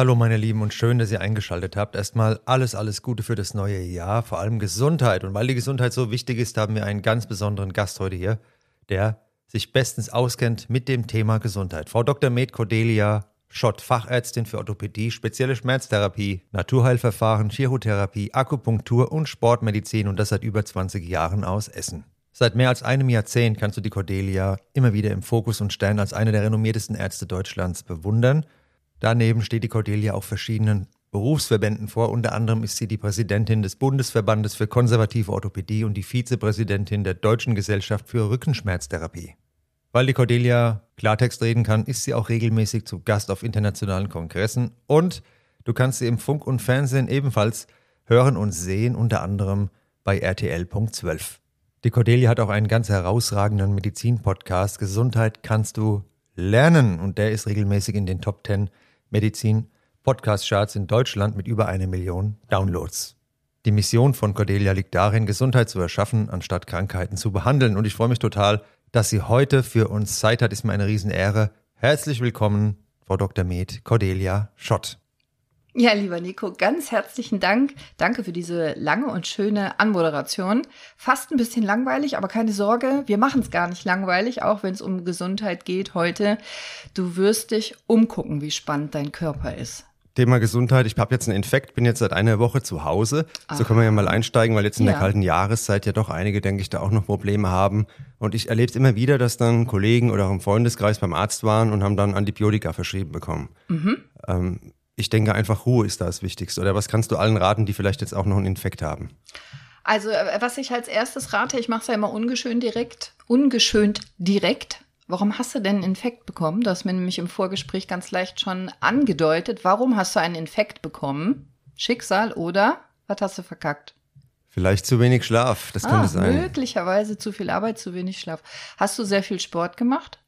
Hallo meine Lieben und schön, dass ihr eingeschaltet habt. Erstmal alles, alles Gute für das neue Jahr, vor allem Gesundheit. Und weil die Gesundheit so wichtig ist, haben wir einen ganz besonderen Gast heute hier, der sich bestens auskennt mit dem Thema Gesundheit. Frau Dr. Med Cordelia Schott, Fachärztin für Orthopädie, spezielle Schmerztherapie, Naturheilverfahren, Chirotherapie, Akupunktur und Sportmedizin und das seit über 20 Jahren aus Essen. Seit mehr als einem Jahrzehnt kannst du die Cordelia immer wieder im Fokus und Stern als eine der renommiertesten Ärzte Deutschlands bewundern – Daneben steht die Cordelia auch verschiedenen Berufsverbänden vor. Unter anderem ist sie die Präsidentin des Bundesverbandes für konservative Orthopädie und die Vizepräsidentin der Deutschen Gesellschaft für Rückenschmerztherapie. Weil die Cordelia Klartext reden kann, ist sie auch regelmäßig zu Gast auf internationalen Kongressen und du kannst sie im Funk und Fernsehen ebenfalls hören und sehen, unter anderem bei RTL.12. Die Cordelia hat auch einen ganz herausragenden Medizin-Podcast Gesundheit kannst du lernen und der ist regelmäßig in den Top 10 Medizin Podcast-Charts in Deutschland mit über eine Million Downloads. Die Mission von Cordelia liegt darin, Gesundheit zu erschaffen, anstatt Krankheiten zu behandeln. Und ich freue mich total, dass sie heute für uns Zeit hat. Ist mir eine Riesenehre. Herzlich willkommen, Frau Dr. Med Cordelia Schott. Ja, lieber Nico, ganz herzlichen Dank. Danke für diese lange und schöne Anmoderation. Fast ein bisschen langweilig, aber keine Sorge, wir machen es gar nicht langweilig, auch wenn es um Gesundheit geht heute. Du wirst dich umgucken, wie spannend dein Körper ist. Thema Gesundheit. Ich habe jetzt einen Infekt, bin jetzt seit einer Woche zu Hause. Aha. So können wir ja mal einsteigen, weil jetzt in ja. der kalten Jahreszeit ja doch einige, denke ich, da auch noch Probleme haben. Und ich erlebe es immer wieder, dass dann Kollegen oder auch im Freundeskreis beim Arzt waren und haben dann Antibiotika verschrieben bekommen. Mhm. Ähm, ich denke einfach, Ruhe ist da das Wichtigste. Oder was kannst du allen raten, die vielleicht jetzt auch noch einen Infekt haben? Also, äh, was ich als erstes rate, ich mache es ja immer ungeschönt direkt, ungeschönt direkt. Warum hast du denn einen Infekt bekommen? Du hast mir nämlich im Vorgespräch ganz leicht schon angedeutet. Warum hast du einen Infekt bekommen? Schicksal oder was hast du verkackt? Vielleicht zu wenig Schlaf, das ah, könnte sein. Möglicherweise zu viel Arbeit, zu wenig Schlaf. Hast du sehr viel Sport gemacht?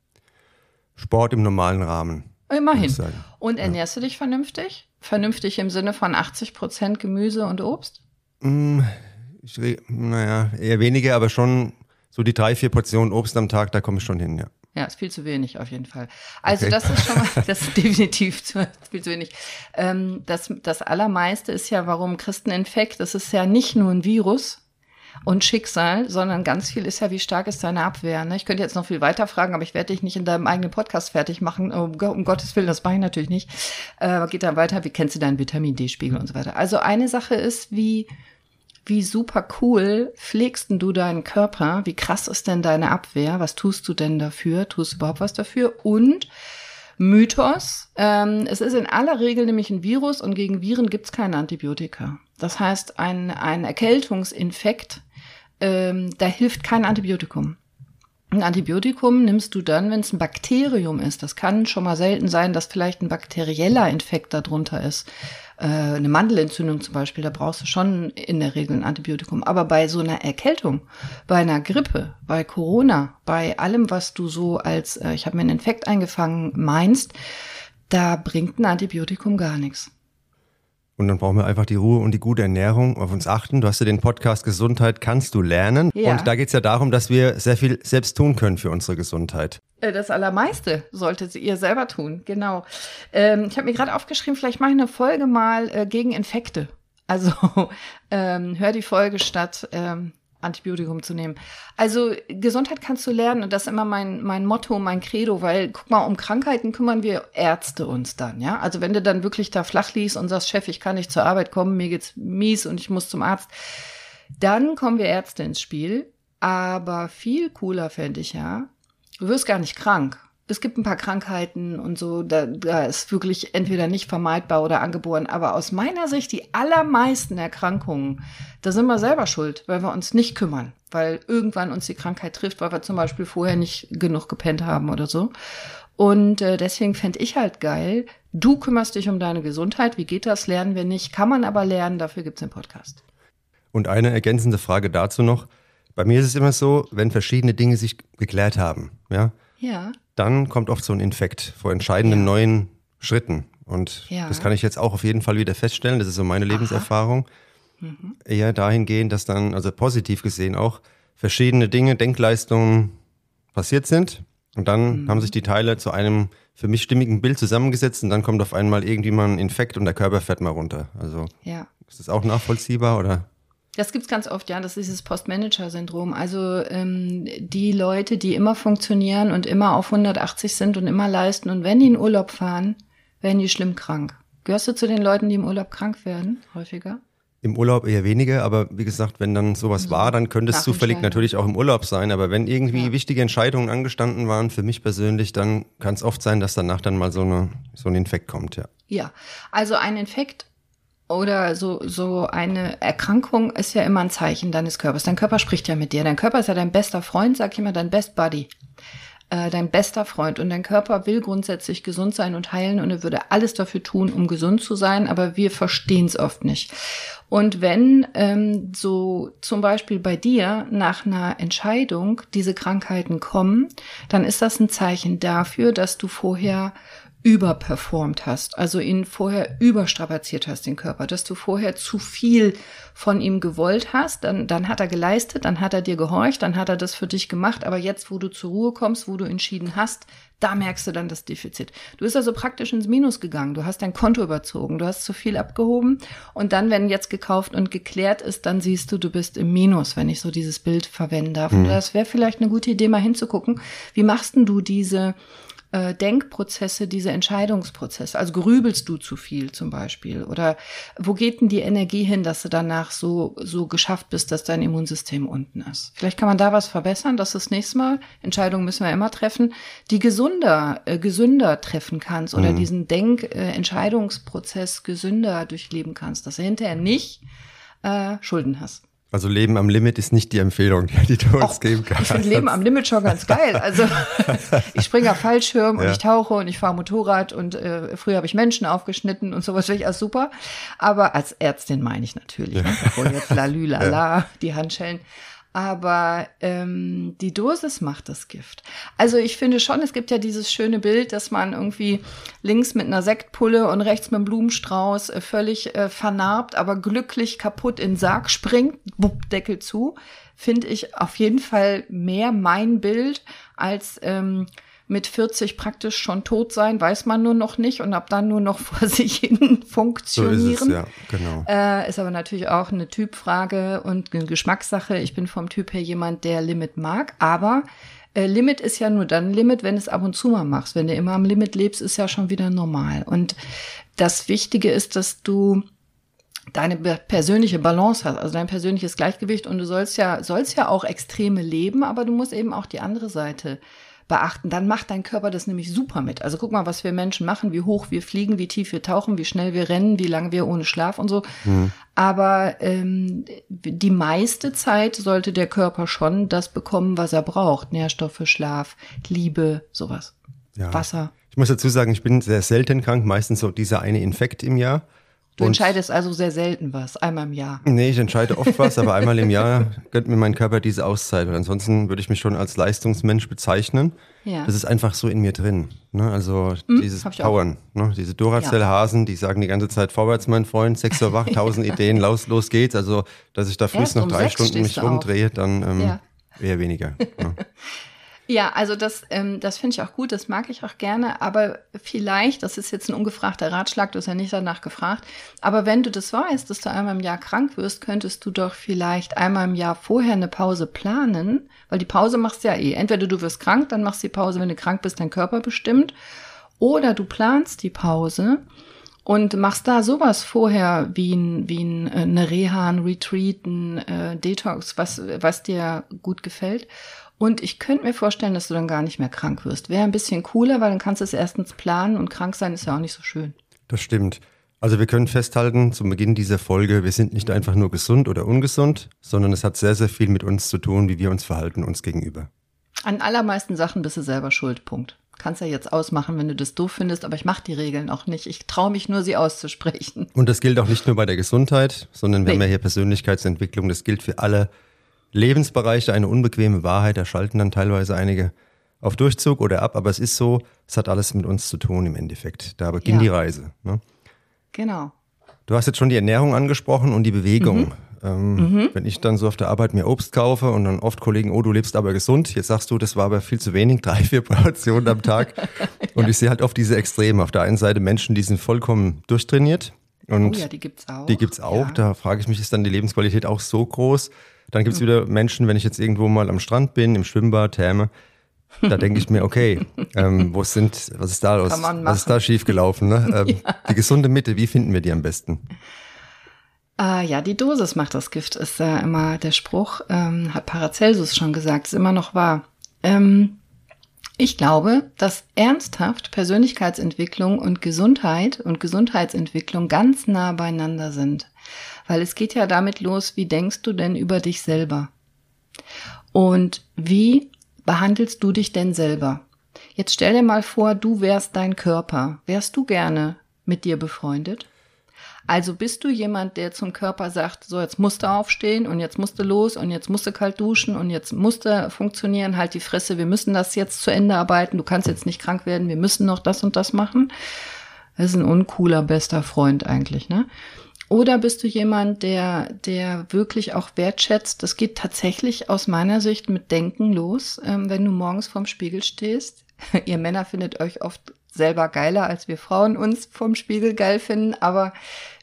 Sport im normalen Rahmen. Immerhin. Und ernährst ja. du dich vernünftig? Vernünftig im Sinne von 80 Prozent Gemüse und Obst? Mm, ich, naja, eher weniger, aber schon so die drei, vier Portionen Obst am Tag, da komme ich schon hin, ja. Ja, ist viel zu wenig auf jeden Fall. Also okay. das ist schon mal, das ist definitiv zu, viel zu wenig. Ähm, das, das Allermeiste ist ja, warum Christeninfekt, das ist ja nicht nur ein Virus, und Schicksal, sondern ganz viel ist ja, wie stark ist deine Abwehr. Ne? Ich könnte jetzt noch viel weiter fragen, aber ich werde dich nicht in deinem eigenen Podcast fertig machen. Um, um Gottes Willen, das mache ich natürlich nicht. Äh, geht dann weiter, wie kennst du deinen Vitamin D-Spiegel und so weiter. Also eine Sache ist, wie, wie super cool pflegst du deinen Körper? Wie krass ist denn deine Abwehr? Was tust du denn dafür? Tust du überhaupt was dafür? Und Mythos. Ähm, es ist in aller Regel nämlich ein Virus und gegen Viren gibt es keine Antibiotika. Das heißt, ein, ein Erkältungsinfekt ähm, da hilft kein Antibiotikum. Ein Antibiotikum nimmst du dann, wenn es ein Bakterium ist. Das kann schon mal selten sein, dass vielleicht ein bakterieller Infekt darunter ist. Äh, eine Mandelentzündung zum Beispiel, da brauchst du schon in der Regel ein Antibiotikum. Aber bei so einer Erkältung, bei einer Grippe, bei Corona, bei allem, was du so als, äh, ich habe mir einen Infekt eingefangen, meinst, da bringt ein Antibiotikum gar nichts. Und dann brauchen wir einfach die Ruhe und die gute Ernährung auf uns achten. Du hast ja den Podcast Gesundheit kannst du lernen. Ja. Und da geht es ja darum, dass wir sehr viel selbst tun können für unsere Gesundheit. Äh, das Allermeiste solltet ihr selber tun, genau. Ähm, ich habe mir gerade aufgeschrieben, vielleicht mache ich eine Folge mal äh, gegen Infekte. Also ähm, hör die Folge statt ähm, Antibiotikum zu nehmen. Also Gesundheit kannst du lernen und das ist immer mein, mein Motto, mein Credo, weil guck mal, um Krankheiten kümmern wir Ärzte uns dann, ja. Also wenn du dann wirklich da flach liest und sagst, Chef, ich kann nicht zur Arbeit kommen, mir geht's mies und ich muss zum Arzt, dann kommen wir Ärzte ins Spiel. Aber viel cooler fände ich ja, du wirst gar nicht krank es gibt ein paar Krankheiten und so, da, da ist wirklich entweder nicht vermeidbar oder angeboren. Aber aus meiner Sicht, die allermeisten Erkrankungen, da sind wir selber schuld, weil wir uns nicht kümmern, weil irgendwann uns die Krankheit trifft, weil wir zum Beispiel vorher nicht genug gepennt haben oder so. Und äh, deswegen fände ich halt geil, du kümmerst dich um deine Gesundheit. Wie geht das? Lernen wir nicht. Kann man aber lernen, dafür gibt es den Podcast. Und eine ergänzende Frage dazu noch. Bei mir ist es immer so, wenn verschiedene Dinge sich geklärt haben, ja, ja. dann kommt oft so ein Infekt vor entscheidenden ja. neuen Schritten. Und ja. das kann ich jetzt auch auf jeden Fall wieder feststellen. Das ist so meine Lebenserfahrung. Mhm. Eher dahingehend, dass dann, also positiv gesehen auch, verschiedene Dinge, Denkleistungen passiert sind. Und dann mhm. haben sich die Teile zu einem für mich stimmigen Bild zusammengesetzt und dann kommt auf einmal irgendwie mal ein Infekt und der Körper fährt mal runter. Also ja. ist das auch nachvollziehbar oder? Das gibt's ganz oft, ja. Das ist dieses Postmanager-Syndrom. Also ähm, die Leute, die immer funktionieren und immer auf 180 sind und immer leisten und wenn die in Urlaub fahren, werden die schlimm krank. Gehörst du zu den Leuten, die im Urlaub krank werden, häufiger? Im Urlaub eher weniger, aber wie gesagt, wenn dann sowas war, dann könnte es zufällig natürlich auch im Urlaub sein. Aber wenn irgendwie ja. wichtige Entscheidungen angestanden waren, für mich persönlich, dann kann es oft sein, dass danach dann mal so, eine, so ein Infekt kommt, ja. Ja, also ein Infekt oder so, so eine Erkrankung ist ja immer ein Zeichen deines Körpers. Dein Körper spricht ja mit dir. Dein Körper ist ja dein bester Freund, sag ich immer, dein Best Buddy. Äh, dein bester Freund. Und dein Körper will grundsätzlich gesund sein und heilen und er würde alles dafür tun, um gesund zu sein, aber wir verstehen es oft nicht. Und wenn ähm, so zum Beispiel bei dir nach einer Entscheidung diese Krankheiten kommen, dann ist das ein Zeichen dafür, dass du vorher überperformt hast, also ihn vorher überstrapaziert hast, den Körper, dass du vorher zu viel von ihm gewollt hast, dann, dann hat er geleistet, dann hat er dir gehorcht, dann hat er das für dich gemacht, aber jetzt, wo du zur Ruhe kommst, wo du entschieden hast, da merkst du dann das Defizit. Du bist also praktisch ins Minus gegangen, du hast dein Konto überzogen, du hast zu viel abgehoben und dann, wenn jetzt gekauft und geklärt ist, dann siehst du, du bist im Minus, wenn ich so dieses Bild verwenden darf. Mhm. Und das wäre vielleicht eine gute Idee, mal hinzugucken, wie machst denn du diese äh, Denkprozesse, diese Entscheidungsprozesse? Also grübelst du zu viel zum Beispiel? Oder wo geht denn die Energie hin, dass du danach so, so geschafft bist, dass dein Immunsystem unten ist? Vielleicht kann man da was verbessern, dass das nächste Mal, Entscheidungen müssen wir immer treffen, die gesunder, äh, gesünder treffen kannst oder mhm. diesen Denk-Entscheidungsprozess äh, gesünder durchleben kannst, dass du hinterher nicht äh, Schulden hast. Also Leben am Limit ist nicht die Empfehlung, die du uns Och, geben kannst. Ich finde Leben am Limit schon ganz geil. Also ich springe auf Fallschirm ja. und ich tauche und ich fahre Motorrad und äh, früher habe ich Menschen aufgeschnitten und sowas finde ich alles super. Aber als Ärztin meine ich natürlich, ja. ne? bevor jetzt lalülala, ja. die Handschellen aber ähm, die Dosis macht das Gift. Also ich finde schon, es gibt ja dieses schöne Bild, dass man irgendwie links mit einer Sektpulle und rechts mit einem Blumenstrauß äh, völlig äh, vernarbt, aber glücklich kaputt in den Sarg springt, bupp, Deckel zu, finde ich auf jeden Fall mehr mein Bild als ähm, mit 40 praktisch schon tot sein, weiß man nur noch nicht und ab dann nur noch vor sich hin funktionieren. So ist es, ja, genau. Äh, ist aber natürlich auch eine Typfrage und eine Geschmackssache. Ich bin vom Typ her jemand, der Limit mag, aber äh, Limit ist ja nur dann Limit, wenn es ab und zu mal machst. Wenn du immer am Limit lebst, ist ja schon wieder normal. Und das Wichtige ist, dass du deine persönliche Balance hast, also dein persönliches Gleichgewicht und du sollst ja, sollst ja auch Extreme leben, aber du musst eben auch die andere Seite beachten, dann macht dein Körper das nämlich super mit. Also guck mal, was wir Menschen machen, wie hoch wir fliegen, wie tief wir tauchen, wie schnell wir rennen, wie lange wir ohne Schlaf und so. Mhm. Aber ähm, die meiste Zeit sollte der Körper schon das bekommen, was er braucht. Nährstoffe, Schlaf, Liebe, sowas. Ja. Wasser. Ich muss dazu sagen, ich bin sehr selten krank, meistens so dieser eine Infekt im Jahr. Du entscheidest also sehr selten was, einmal im Jahr. Nee, ich entscheide oft was, aber einmal im Jahr gönnt mir mein Körper diese Auszeit. Weil ansonsten würde ich mich schon als Leistungsmensch bezeichnen. Ja. Das ist einfach so in mir drin. Ne? Also hm, dieses Powern. Ne? Diese Duracell-Hasen, die sagen die ganze Zeit vorwärts, mein Freund, sechs Uhr wach, tausend Ideen, los, los geht's. Also, dass ich da frühst noch um drei Stunden mich rumdrehe, dann ähm, ja. eher weniger. Ne? Ja, also das, ähm, das finde ich auch gut, das mag ich auch gerne, aber vielleicht, das ist jetzt ein ungefragter Ratschlag, du hast ja nicht danach gefragt, aber wenn du das weißt, dass du einmal im Jahr krank wirst, könntest du doch vielleicht einmal im Jahr vorher eine Pause planen, weil die Pause machst du ja eh. Entweder du wirst krank, dann machst du die Pause, wenn du krank bist, dein Körper bestimmt, oder du planst die Pause und machst da sowas vorher wie, ein, wie ein, äh, eine Reha, ein Retreat, ein äh, Detox, was, was dir gut gefällt. Und ich könnte mir vorstellen, dass du dann gar nicht mehr krank wirst. Wäre ein bisschen cooler, weil dann kannst du es erstens planen und krank sein ist ja auch nicht so schön. Das stimmt. Also wir können festhalten, zum Beginn dieser Folge, wir sind nicht einfach nur gesund oder ungesund, sondern es hat sehr, sehr viel mit uns zu tun, wie wir uns verhalten uns gegenüber. An allermeisten Sachen bist du selber schuld, Punkt. Kannst ja jetzt ausmachen, wenn du das doof findest, aber ich mache die Regeln auch nicht. Ich traue mich nur, sie auszusprechen. Und das gilt auch nicht nur bei der Gesundheit, sondern wir nee. haben ja hier Persönlichkeitsentwicklung. Das gilt für alle Lebensbereiche. Eine unbequeme Wahrheit, da schalten dann teilweise einige auf Durchzug oder ab, aber es ist so, es hat alles mit uns zu tun im Endeffekt. Da beginnt ja. die Reise. Ne? Genau. Du hast jetzt schon die Ernährung angesprochen und die Bewegung. Mhm. Ähm, mhm. Wenn ich dann so auf der Arbeit mir Obst kaufe und dann oft Kollegen, oh, du lebst aber gesund, jetzt sagst du, das war aber viel zu wenig, drei, vier Portionen am Tag. Und ja. ich sehe halt oft diese Extreme. Auf der einen Seite Menschen, die sind vollkommen durchtrainiert. Und oh ja, die gibt's auch. Die gibt's auch. Ja. Da frage ich mich, ist dann die Lebensqualität auch so groß? Dann gibt's mhm. wieder Menschen, wenn ich jetzt irgendwo mal am Strand bin, im Schwimmbad, Therme, da denke ich mir, okay, ähm, wo sind, was ist da los? Was ist da schiefgelaufen? Ne? Ähm, ja. Die gesunde Mitte, wie finden wir die am besten? Äh, ja, die Dosis macht das Gift, ist äh, immer der Spruch, ähm, hat Paracelsus schon gesagt, ist immer noch wahr. Ähm, ich glaube, dass ernsthaft Persönlichkeitsentwicklung und Gesundheit und Gesundheitsentwicklung ganz nah beieinander sind. Weil es geht ja damit los, wie denkst du denn über dich selber? Und wie behandelst du dich denn selber? Jetzt stell dir mal vor, du wärst dein Körper. Wärst du gerne mit dir befreundet? Also bist du jemand, der zum Körper sagt, so jetzt musst du aufstehen und jetzt musst du los und jetzt musst du kalt duschen und jetzt musst du funktionieren, halt die Fresse, wir müssen das jetzt zu Ende arbeiten, du kannst jetzt nicht krank werden, wir müssen noch das und das machen. Das ist ein uncooler bester Freund eigentlich, ne? Oder bist du jemand, der, der wirklich auch wertschätzt? Das geht tatsächlich aus meiner Sicht mit Denken los, ähm, wenn du morgens vorm Spiegel stehst. Ihr Männer findet euch oft selber geiler, als wir Frauen uns vom Spiegel geil finden, aber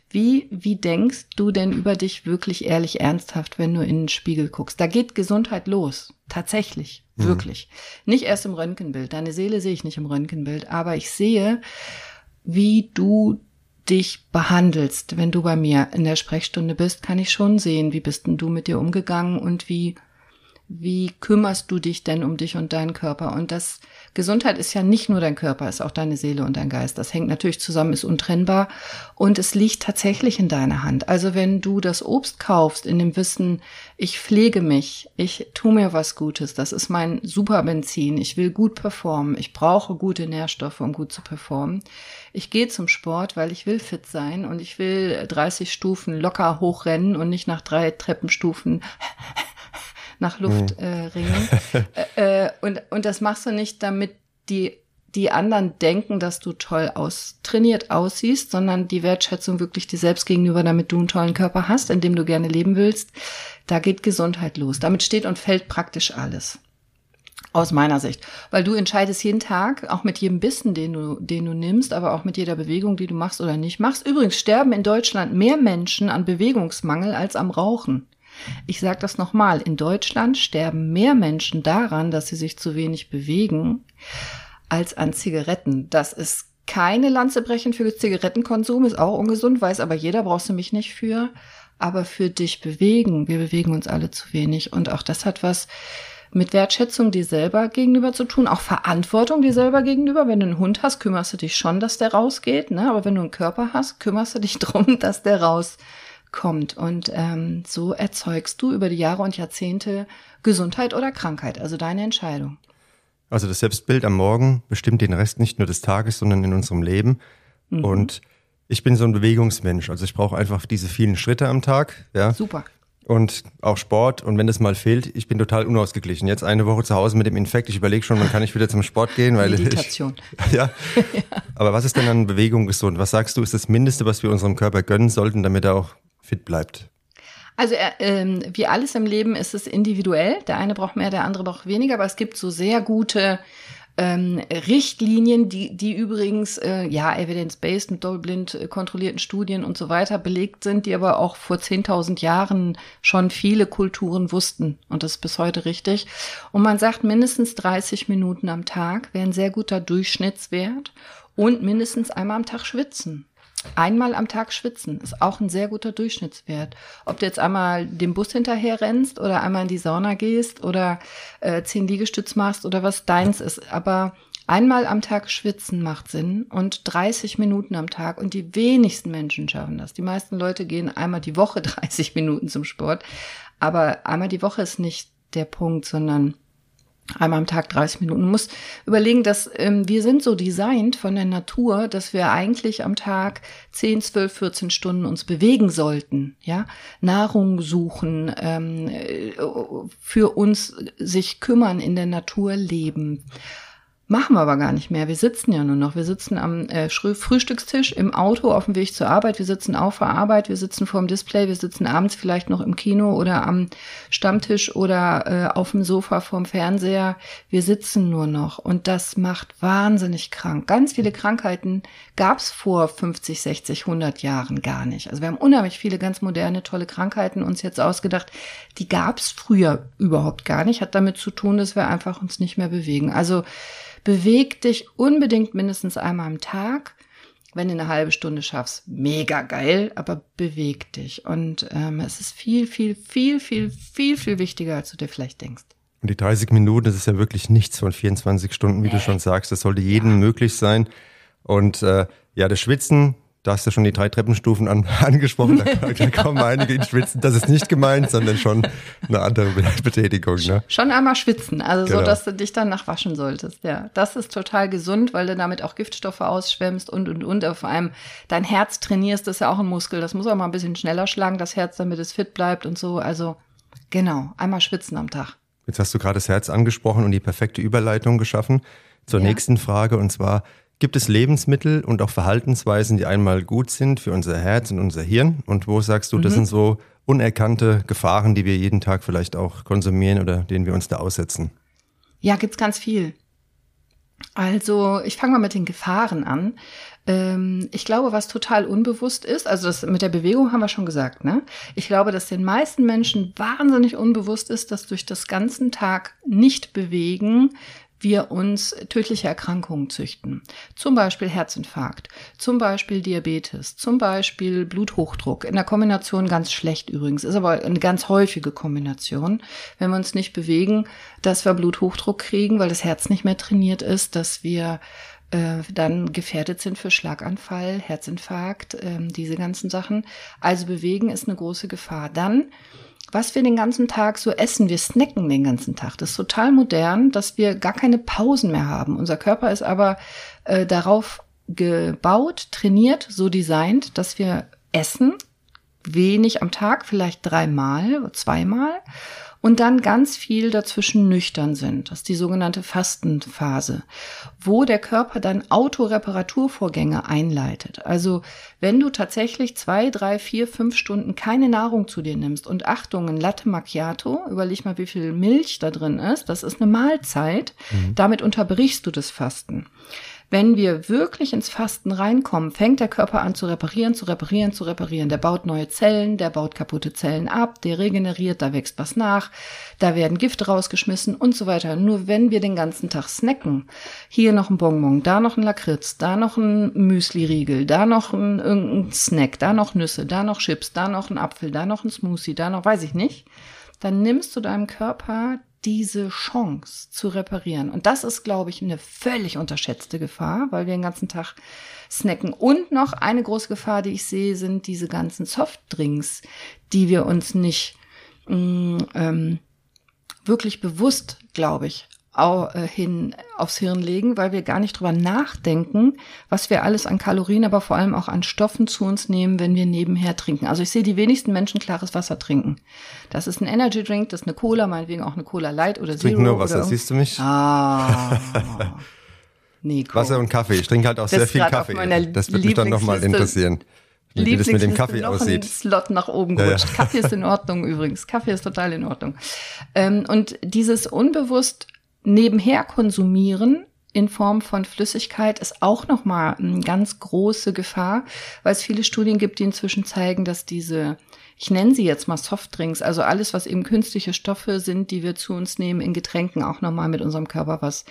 wie, wie denkst du denn über dich wirklich ehrlich ernsthaft, wenn du in den Spiegel guckst? Da geht Gesundheit los. Tatsächlich. Mhm. Wirklich. Nicht erst im Röntgenbild. Deine Seele sehe ich nicht im Röntgenbild, aber ich sehe, wie du dich behandelst. Wenn du bei mir in der Sprechstunde bist, kann ich schon sehen, wie bist denn du mit dir umgegangen und wie wie kümmerst du dich denn um dich und deinen Körper? Und das Gesundheit ist ja nicht nur dein Körper, ist auch deine Seele und dein Geist. Das hängt natürlich zusammen, ist untrennbar und es liegt tatsächlich in deiner Hand. Also wenn du das Obst kaufst in dem Wissen, ich pflege mich, ich tu mir was Gutes, das ist mein Superbenzin, ich will gut performen, ich brauche gute Nährstoffe, um gut zu performen. Ich gehe zum Sport, weil ich will fit sein und ich will 30 Stufen locker hochrennen und nicht nach drei Treppenstufen nach Luft mhm. äh, ringen. äh, und, und das machst du nicht, damit die die anderen denken, dass du toll aus, trainiert aussiehst, sondern die Wertschätzung wirklich dir selbst gegenüber, damit du einen tollen Körper hast, in dem du gerne leben willst. Da geht Gesundheit los. Damit steht und fällt praktisch alles. Aus meiner Sicht. Weil du entscheidest jeden Tag, auch mit jedem Bissen, den du, den du nimmst, aber auch mit jeder Bewegung, die du machst oder nicht machst. Übrigens sterben in Deutschland mehr Menschen an Bewegungsmangel als am Rauchen. Ich sage das nochmal, in Deutschland sterben mehr Menschen daran, dass sie sich zu wenig bewegen, als an Zigaretten. Das ist keine Lanze brechen für Zigarettenkonsum, ist auch ungesund, weiß aber jeder, brauchst du mich nicht für. Aber für dich bewegen, wir bewegen uns alle zu wenig. Und auch das hat was mit Wertschätzung dir selber gegenüber zu tun, auch Verantwortung dir selber gegenüber. Wenn du einen Hund hast, kümmerst du dich schon, dass der rausgeht, ne? aber wenn du einen Körper hast, kümmerst du dich drum, dass der raus kommt. Und ähm, so erzeugst du über die Jahre und Jahrzehnte Gesundheit oder Krankheit, also deine Entscheidung. Also das Selbstbild am Morgen bestimmt den Rest nicht nur des Tages, sondern in unserem Leben. Mhm. Und ich bin so ein Bewegungsmensch. Also ich brauche einfach diese vielen Schritte am Tag. Ja. Super. Und auch Sport. Und wenn das mal fehlt, ich bin total unausgeglichen. Jetzt eine Woche zu Hause mit dem Infekt. Ich überlege schon, wann kann ich wieder zum Sport gehen, weil Meditation. Ich, ja. ja. Aber was ist denn an Bewegung gesund? Was sagst du, ist das Mindeste, was wir unserem Körper gönnen sollten, damit er auch fit bleibt? Also äh, wie alles im Leben ist es individuell. Der eine braucht mehr, der andere braucht weniger, aber es gibt so sehr gute ähm, Richtlinien, die, die übrigens äh, ja evidence-based mit doppelblind äh, kontrollierten Studien und so weiter belegt sind, die aber auch vor 10.000 Jahren schon viele Kulturen wussten und das ist bis heute richtig. Und man sagt, mindestens 30 Minuten am Tag wäre ein sehr guter Durchschnittswert und mindestens einmal am Tag schwitzen. Einmal am Tag schwitzen ist auch ein sehr guter Durchschnittswert. Ob du jetzt einmal dem Bus hinterher rennst oder einmal in die Sauna gehst oder äh, zehn Liegestütz machst oder was deins ist. Aber einmal am Tag schwitzen macht Sinn und 30 Minuten am Tag. Und die wenigsten Menschen schaffen das. Die meisten Leute gehen einmal die Woche 30 Minuten zum Sport. Aber einmal die Woche ist nicht der Punkt, sondern Einmal am Tag 30 Minuten. Du musst überlegen, dass ähm, wir sind so designt von der Natur, dass wir eigentlich am Tag 10, 12, 14 Stunden uns bewegen sollten. Ja, Nahrung suchen, ähm, äh, für uns sich kümmern, in der Natur leben. Machen wir aber gar nicht mehr. Wir sitzen ja nur noch. Wir sitzen am äh, Frühstückstisch im Auto auf dem Weg zur Arbeit. Wir sitzen auf der Arbeit. Wir sitzen vor dem Display. Wir sitzen abends vielleicht noch im Kino oder am Stammtisch oder äh, auf dem Sofa vorm Fernseher. Wir sitzen nur noch. Und das macht wahnsinnig krank. Ganz viele Krankheiten gab es vor 50, 60, 100 Jahren gar nicht. Also wir haben unheimlich viele ganz moderne, tolle Krankheiten uns jetzt ausgedacht. Die gab es früher überhaupt gar nicht. Hat damit zu tun, dass wir einfach uns nicht mehr bewegen. Also Beweg dich unbedingt mindestens einmal am Tag. Wenn du eine halbe Stunde schaffst, mega geil, aber beweg dich. Und ähm, es ist viel, viel, viel, viel, viel, viel wichtiger, als du dir vielleicht denkst. Und die 30 Minuten, das ist ja wirklich nichts von 24 Stunden, wie nee. du schon sagst. Das sollte jedem ja. möglich sein. Und äh, ja, das Schwitzen, da hast du schon die drei Treppenstufen an, angesprochen, da, da kommen einige ins Schwitzen. Das ist nicht gemeint, sondern schon eine andere Betätigung. Ne? Schon einmal schwitzen, also genau. so, dass du dich danach waschen solltest. Ja, das ist total gesund, weil du damit auch Giftstoffe ausschwemmst und, und, und. Vor allem dein Herz trainierst, das ist ja auch ein Muskel. Das muss auch mal ein bisschen schneller schlagen, das Herz, damit es fit bleibt und so. Also genau, einmal schwitzen am Tag. Jetzt hast du gerade das Herz angesprochen und die perfekte Überleitung geschaffen zur ja. nächsten Frage und zwar, Gibt es Lebensmittel und auch Verhaltensweisen, die einmal gut sind für unser Herz und unser Hirn? Und wo sagst du, mhm. das sind so unerkannte Gefahren, die wir jeden Tag vielleicht auch konsumieren oder denen wir uns da aussetzen? Ja, gibt's ganz viel. Also, ich fange mal mit den Gefahren an. Ähm, ich glaube, was total unbewusst ist, also das mit der Bewegung haben wir schon gesagt, ne? Ich glaube, dass den meisten Menschen wahnsinnig unbewusst ist, dass durch das ganzen Tag nicht bewegen wir uns tödliche Erkrankungen züchten. Zum Beispiel Herzinfarkt, zum Beispiel Diabetes, zum Beispiel Bluthochdruck. In der Kombination ganz schlecht übrigens, ist aber eine ganz häufige Kombination. Wenn wir uns nicht bewegen, dass wir Bluthochdruck kriegen, weil das Herz nicht mehr trainiert ist, dass wir äh, dann gefährdet sind für Schlaganfall, Herzinfarkt, äh, diese ganzen Sachen. Also bewegen ist eine große Gefahr. Dann was wir den ganzen Tag so essen. Wir snacken den ganzen Tag. Das ist total modern, dass wir gar keine Pausen mehr haben. Unser Körper ist aber äh, darauf gebaut, trainiert, so designt, dass wir essen, wenig am Tag, vielleicht dreimal, zweimal und dann ganz viel dazwischen nüchtern sind. Das ist die sogenannte Fastenphase, wo der Körper dann Autoreparaturvorgänge einleitet. Also wenn du tatsächlich zwei, drei, vier, fünf Stunden keine Nahrung zu dir nimmst und Achtung, ein Latte Macchiato, überleg mal, wie viel Milch da drin ist, das ist eine Mahlzeit, mhm. damit unterbrichst du das Fasten. Wenn wir wirklich ins Fasten reinkommen, fängt der Körper an zu reparieren, zu reparieren, zu reparieren. Der baut neue Zellen, der baut kaputte Zellen ab, der regeneriert, da wächst was nach, da werden Gifte rausgeschmissen und so weiter. Nur wenn wir den ganzen Tag snacken, hier noch ein Bonbon, da noch ein Lakritz, da noch ein Müsli-Riegel, da noch ein irgendein Snack, da noch Nüsse, da noch Chips, da noch ein Apfel, da noch ein Smoothie, da noch weiß ich nicht, dann nimmst du deinem Körper diese Chance zu reparieren. Und das ist, glaube ich, eine völlig unterschätzte Gefahr, weil wir den ganzen Tag snacken. Und noch eine große Gefahr, die ich sehe, sind diese ganzen Softdrinks, die wir uns nicht mh, mm, ähm, wirklich bewusst, glaube ich, hin aufs Hirn legen, weil wir gar nicht drüber nachdenken, was wir alles an Kalorien, aber vor allem auch an Stoffen zu uns nehmen, wenn wir nebenher trinken. Also ich sehe die wenigsten Menschen klares Wasser trinken. Das ist ein Energy Drink, das ist eine Cola, meinetwegen auch eine Cola Light oder Zero. Trink nur Wasser, siehst du mich? Ah. Nico. Wasser und Kaffee. Ich trinke halt auch das sehr viel Kaffee. Das wird mich dann nochmal interessieren. Wie das mit dem Kaffee noch aussieht. Slot nach oben gerutscht. Ja, ja. Kaffee ist in Ordnung übrigens. Kaffee ist total in Ordnung. Ähm, und dieses unbewusst nebenher konsumieren in Form von Flüssigkeit ist auch nochmal eine ganz große Gefahr, weil es viele Studien gibt, die inzwischen zeigen, dass diese, ich nenne sie jetzt mal Softdrinks, also alles, was eben künstliche Stoffe sind, die wir zu uns nehmen in Getränken, auch nochmal mit unserem Körper was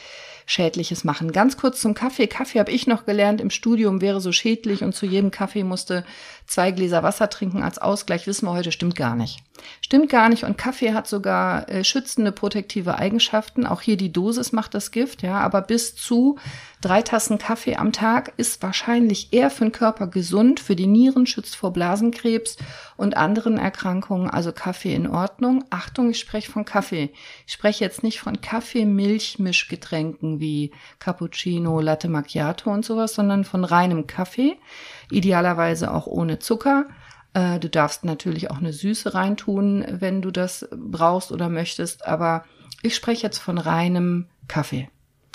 Schädliches machen. Ganz kurz zum Kaffee. Kaffee habe ich noch gelernt im Studium, wäre so schädlich und zu jedem Kaffee musste zwei Gläser Wasser trinken als Ausgleich. Wissen wir heute, stimmt gar nicht. Stimmt gar nicht. Und Kaffee hat sogar äh, schützende protektive Eigenschaften. Auch hier die Dosis macht das Gift, ja. Aber bis zu drei Tassen Kaffee am Tag ist wahrscheinlich eher für den Körper gesund. Für die Nieren schützt vor Blasenkrebs und anderen Erkrankungen. Also Kaffee in Ordnung. Achtung, ich spreche von Kaffee. Ich spreche jetzt nicht von Kaffee-Milch-Mischgetränken wie Cappuccino, Latte Macchiato und sowas, sondern von reinem Kaffee. Idealerweise auch ohne Zucker äh, du darfst natürlich auch eine Süße reintun, wenn du das brauchst oder möchtest. Aber ich spreche jetzt von reinem Kaffee.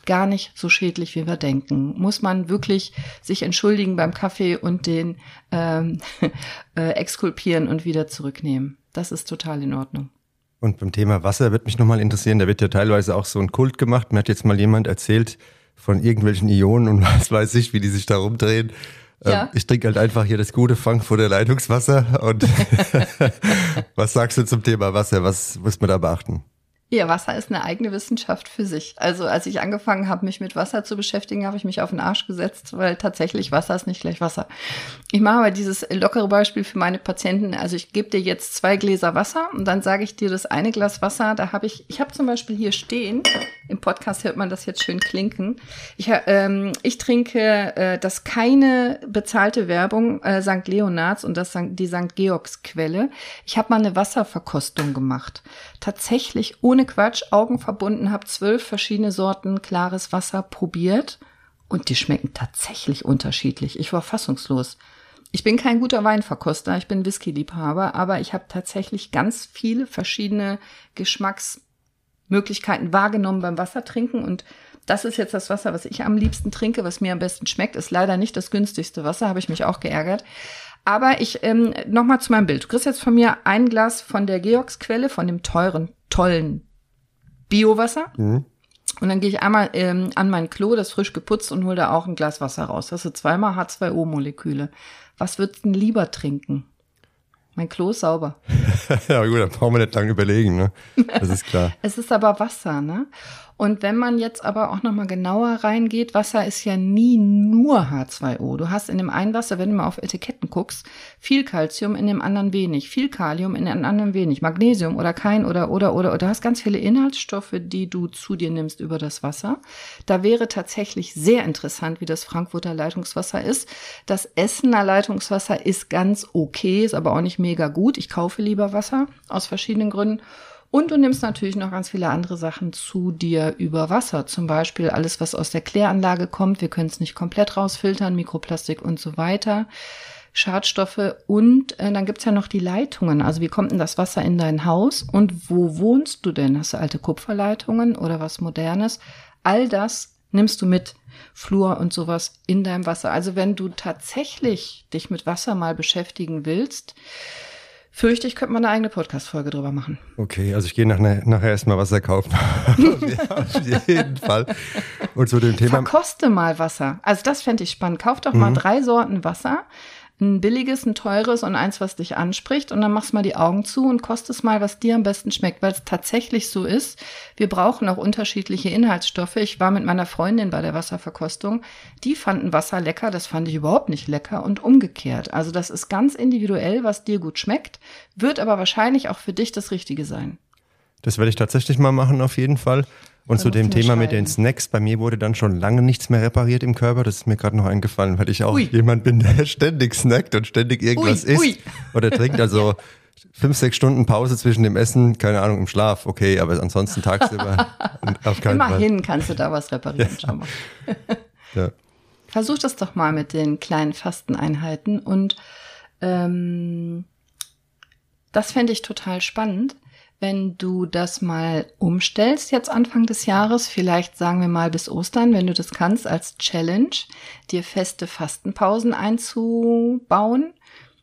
Gar nicht so schädlich, wie wir denken. Muss man wirklich sich entschuldigen beim Kaffee und den ähm, äh, exkulpieren und wieder zurücknehmen. Das ist total in Ordnung. Und beim Thema Wasser wird mich nochmal interessieren, da wird ja teilweise auch so ein Kult gemacht. Mir hat jetzt mal jemand erzählt von irgendwelchen Ionen und was weiß ich, wie die sich da rumdrehen. Ja. Ähm, ich trinke halt einfach hier das gute Frankfurter Leitungswasser. Und was sagst du zum Thema Wasser? Was muss man da beachten? Ja, Wasser ist eine eigene Wissenschaft für sich. Also als ich angefangen habe, mich mit Wasser zu beschäftigen, habe ich mich auf den Arsch gesetzt, weil tatsächlich Wasser ist nicht gleich Wasser. Ich mache aber dieses lockere Beispiel für meine Patienten. Also ich gebe dir jetzt zwei Gläser Wasser und dann sage ich dir das eine Glas Wasser. Da habe ich, ich habe zum Beispiel hier stehen, im Podcast hört man das jetzt schön klinken. Ich, ähm, ich trinke äh, das keine bezahlte Werbung äh, St. Leonards und das die St. Georgs Quelle. Ich habe mal eine Wasserverkostung gemacht. Tatsächlich ohne ohne Quatsch Augen verbunden, habe zwölf verschiedene Sorten klares Wasser probiert und die schmecken tatsächlich unterschiedlich. Ich war fassungslos. Ich bin kein guter Weinverkoster, ich bin Whisky-Liebhaber, aber ich habe tatsächlich ganz viele verschiedene Geschmacksmöglichkeiten wahrgenommen beim Wassertrinken und das ist jetzt das Wasser, was ich am liebsten trinke, was mir am besten schmeckt. Ist leider nicht das günstigste Wasser, habe ich mich auch geärgert. Aber ich ähm, noch mal zu meinem Bild. Du kriegst jetzt von mir ein Glas von der Georgsquelle, von dem teuren, tollen Biowasser. Mhm. Und dann gehe ich einmal ähm, an mein Klo, das frisch geputzt, und hole da auch ein Glas Wasser raus. Das sind zweimal H2O-Moleküle. Was würdest du denn lieber trinken? Mein Klo ist sauber. ja, gut, dann brauchen wir nicht lange überlegen, ne? Das ist klar. es ist aber Wasser, ne? Und wenn man jetzt aber auch nochmal genauer reingeht, Wasser ist ja nie nur H2O. Du hast in dem einen Wasser, wenn du mal auf Etiketten guckst, viel Calcium, in dem anderen wenig, viel Kalium, in dem anderen wenig, Magnesium oder kein oder oder oder. Du hast ganz viele Inhaltsstoffe, die du zu dir nimmst über das Wasser. Da wäre tatsächlich sehr interessant, wie das Frankfurter Leitungswasser ist. Das Essener Leitungswasser ist ganz okay, ist aber auch nicht mega gut. Ich kaufe lieber Wasser aus verschiedenen Gründen. Und du nimmst natürlich noch ganz viele andere Sachen zu dir über Wasser. Zum Beispiel alles, was aus der Kläranlage kommt. Wir können es nicht komplett rausfiltern, Mikroplastik und so weiter. Schadstoffe und äh, dann gibt's ja noch die Leitungen. Also wie kommt denn das Wasser in dein Haus und wo wohnst du denn? Hast du alte Kupferleitungen oder was modernes? All das nimmst du mit, Flur und sowas in deinem Wasser. Also wenn du tatsächlich dich mit Wasser mal beschäftigen willst, fürchte ich, könnte man eine eigene Podcast-Folge drüber machen. Okay, also ich gehe nach, nachher erstmal Wasser kaufen. Auf jeden Fall. Und zu dem Thema. Verkoste mal Wasser. Also das fände ich spannend. Kauf doch mal mhm. drei Sorten Wasser ein billiges, ein teures und eins, was dich anspricht. Und dann machst du mal die Augen zu und kostest mal, was dir am besten schmeckt, weil es tatsächlich so ist. Wir brauchen auch unterschiedliche Inhaltsstoffe. Ich war mit meiner Freundin bei der Wasserverkostung. Die fanden Wasser lecker, das fand ich überhaupt nicht lecker und umgekehrt. Also das ist ganz individuell, was dir gut schmeckt, wird aber wahrscheinlich auch für dich das Richtige sein. Das werde ich tatsächlich mal machen, auf jeden Fall. Und zu dem Thema mit den Snacks, bei mir wurde dann schon lange nichts mehr repariert im Körper. Das ist mir gerade noch eingefallen, weil ich auch ui. jemand bin, der ständig snackt und ständig irgendwas ui, isst ui. oder trinkt. Also fünf, sechs Stunden Pause zwischen dem Essen, keine Ahnung, im Schlaf, okay, aber ansonsten tagsüber auf keinen Immerhin Fall. kannst du da was reparieren, ja. schau mal. ja. Versuch das doch mal mit den kleinen Fasteneinheiten und ähm, das fände ich total spannend wenn du das mal umstellst, jetzt Anfang des Jahres, vielleicht sagen wir mal bis Ostern, wenn du das kannst, als Challenge, dir feste Fastenpausen einzubauen.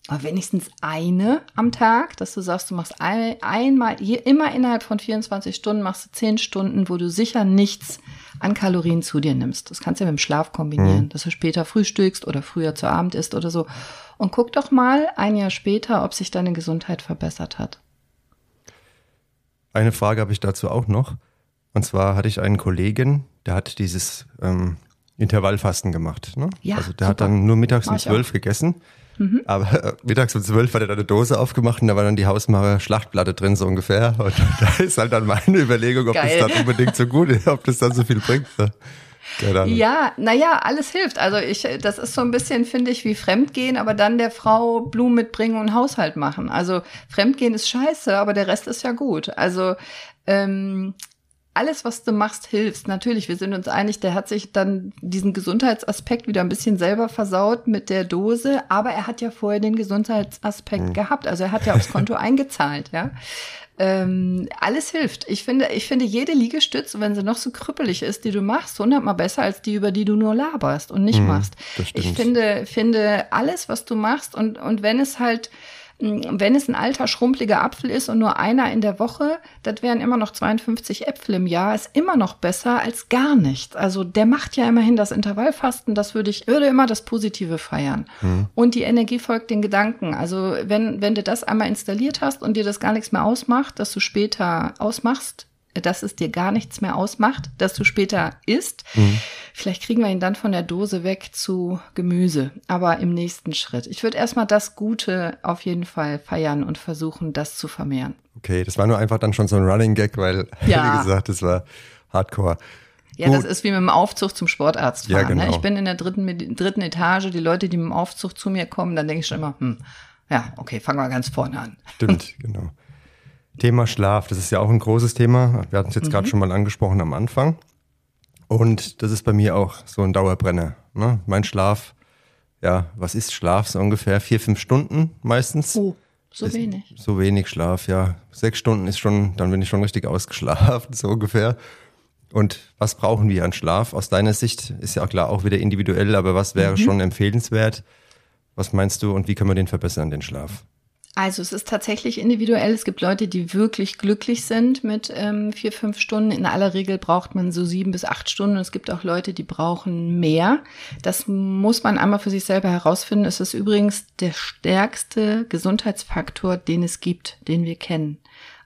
Aber wenigstens eine am Tag, dass du sagst, du machst ein, einmal, immer innerhalb von 24 Stunden machst du 10 Stunden, wo du sicher nichts an Kalorien zu dir nimmst. Das kannst du ja mit dem Schlaf kombinieren, mhm. dass du später frühstückst oder früher zu Abend isst oder so. Und guck doch mal ein Jahr später, ob sich deine Gesundheit verbessert hat. Eine Frage habe ich dazu auch noch. Und zwar hatte ich einen Kollegen, der hat dieses, ähm, Intervallfasten gemacht. Ne? Ja, also der super. hat dann nur mittags um zwölf gegessen. Aber äh, mittags um zwölf hat er dann eine Dose aufgemacht und da war dann die Hausmacher Schlachtplatte drin, so ungefähr. Und da ist halt dann meine Überlegung, ob Geil. das dann unbedingt so gut ist, ob das dann so viel bringt. Ne? Ja, naja, alles hilft. Also ich, das ist so ein bisschen, finde ich, wie Fremdgehen, aber dann der Frau Blumen mitbringen und Haushalt machen. Also Fremdgehen ist scheiße, aber der Rest ist ja gut. Also ähm, alles, was du machst, hilft. Natürlich, wir sind uns einig, der hat sich dann diesen Gesundheitsaspekt wieder ein bisschen selber versaut mit der Dose, aber er hat ja vorher den Gesundheitsaspekt gehabt. Also er hat ja aufs Konto eingezahlt, ja. Ähm, alles hilft. Ich finde, ich finde jede Liegestütze, wenn sie noch so krüppelig ist, die du machst, hundertmal besser als die, über die du nur laberst und nicht Mhm, machst. Ich finde, finde alles, was du machst und, und wenn es halt, wenn es ein alter, schrumpeliger Apfel ist und nur einer in der Woche, das wären immer noch 52 Äpfel im Jahr, ist immer noch besser als gar nichts. Also der macht ja immerhin das Intervallfasten, das würde ich, würde immer das Positive feiern. Und die Energie folgt den Gedanken. Also wenn, wenn du das einmal installiert hast und dir das gar nichts mehr ausmacht, dass du später ausmachst, dass es dir gar nichts mehr ausmacht, dass du später isst. Vielleicht kriegen wir ihn dann von der Dose weg zu Gemüse, aber im nächsten Schritt. Ich würde erstmal das Gute auf jeden Fall feiern und versuchen, das zu vermehren. Okay, das war nur einfach dann schon so ein Running Gag, weil, Ja. wie gesagt, das war Hardcore. Ja, Gut. das ist wie mit dem Aufzug zum Sportarzt Ja, fahren. genau. ne? Ich bin in der dritten, dritten Etage, die Leute, die mit dem Aufzug zu mir kommen, dann denke ich schon immer, hm, ja, okay, fangen wir ganz vorne an. Stimmt, genau. Thema Schlaf, das ist ja auch ein großes Thema. Wir hatten es jetzt Mhm. gerade schon mal angesprochen am Anfang. Und das ist bei mir auch so ein Dauerbrenner. Ne? Mein Schlaf, ja, was ist Schlaf? So ungefähr vier, fünf Stunden meistens. Oh, so Ist wenig. So wenig Schlaf, ja. Sechs Stunden ist schon, dann bin ich schon richtig ausgeschlafen, so ungefähr. Und was brauchen wir an Schlaf? Aus deiner Sicht ist ja klar auch wieder individuell, aber was wäre schon empfehlenswert? Was meinst du und wie können wir den verbessern, den Schlaf? Also es ist tatsächlich individuell. Es gibt Leute, die wirklich glücklich sind mit ähm, vier, fünf Stunden. In aller Regel braucht man so sieben bis acht Stunden. Und es gibt auch Leute, die brauchen mehr. Das muss man einmal für sich selber herausfinden. Es ist übrigens der stärkste Gesundheitsfaktor, den es gibt, den wir kennen.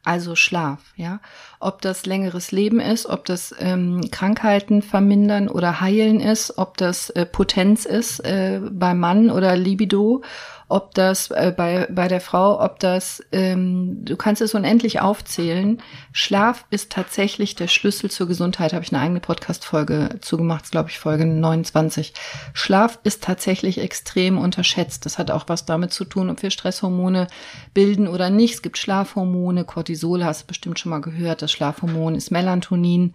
Also Schlaf, ja. Ob das längeres Leben ist, ob das ähm, Krankheiten vermindern oder heilen ist, ob das äh, Potenz ist äh, beim Mann oder Libido, ob das äh, bei, bei der Frau, ob das, ähm, du kannst es unendlich aufzählen. Schlaf ist tatsächlich der Schlüssel zur Gesundheit. Habe ich eine eigene Podcast-Folge zugemacht, glaube ich, Folge 29. Schlaf ist tatsächlich extrem unterschätzt. Das hat auch was damit zu tun, ob wir Stresshormone bilden oder nicht. Es gibt Schlafhormone, Cortisol, hast du bestimmt schon mal gehört. Das Schlafhormon ist Melatonin.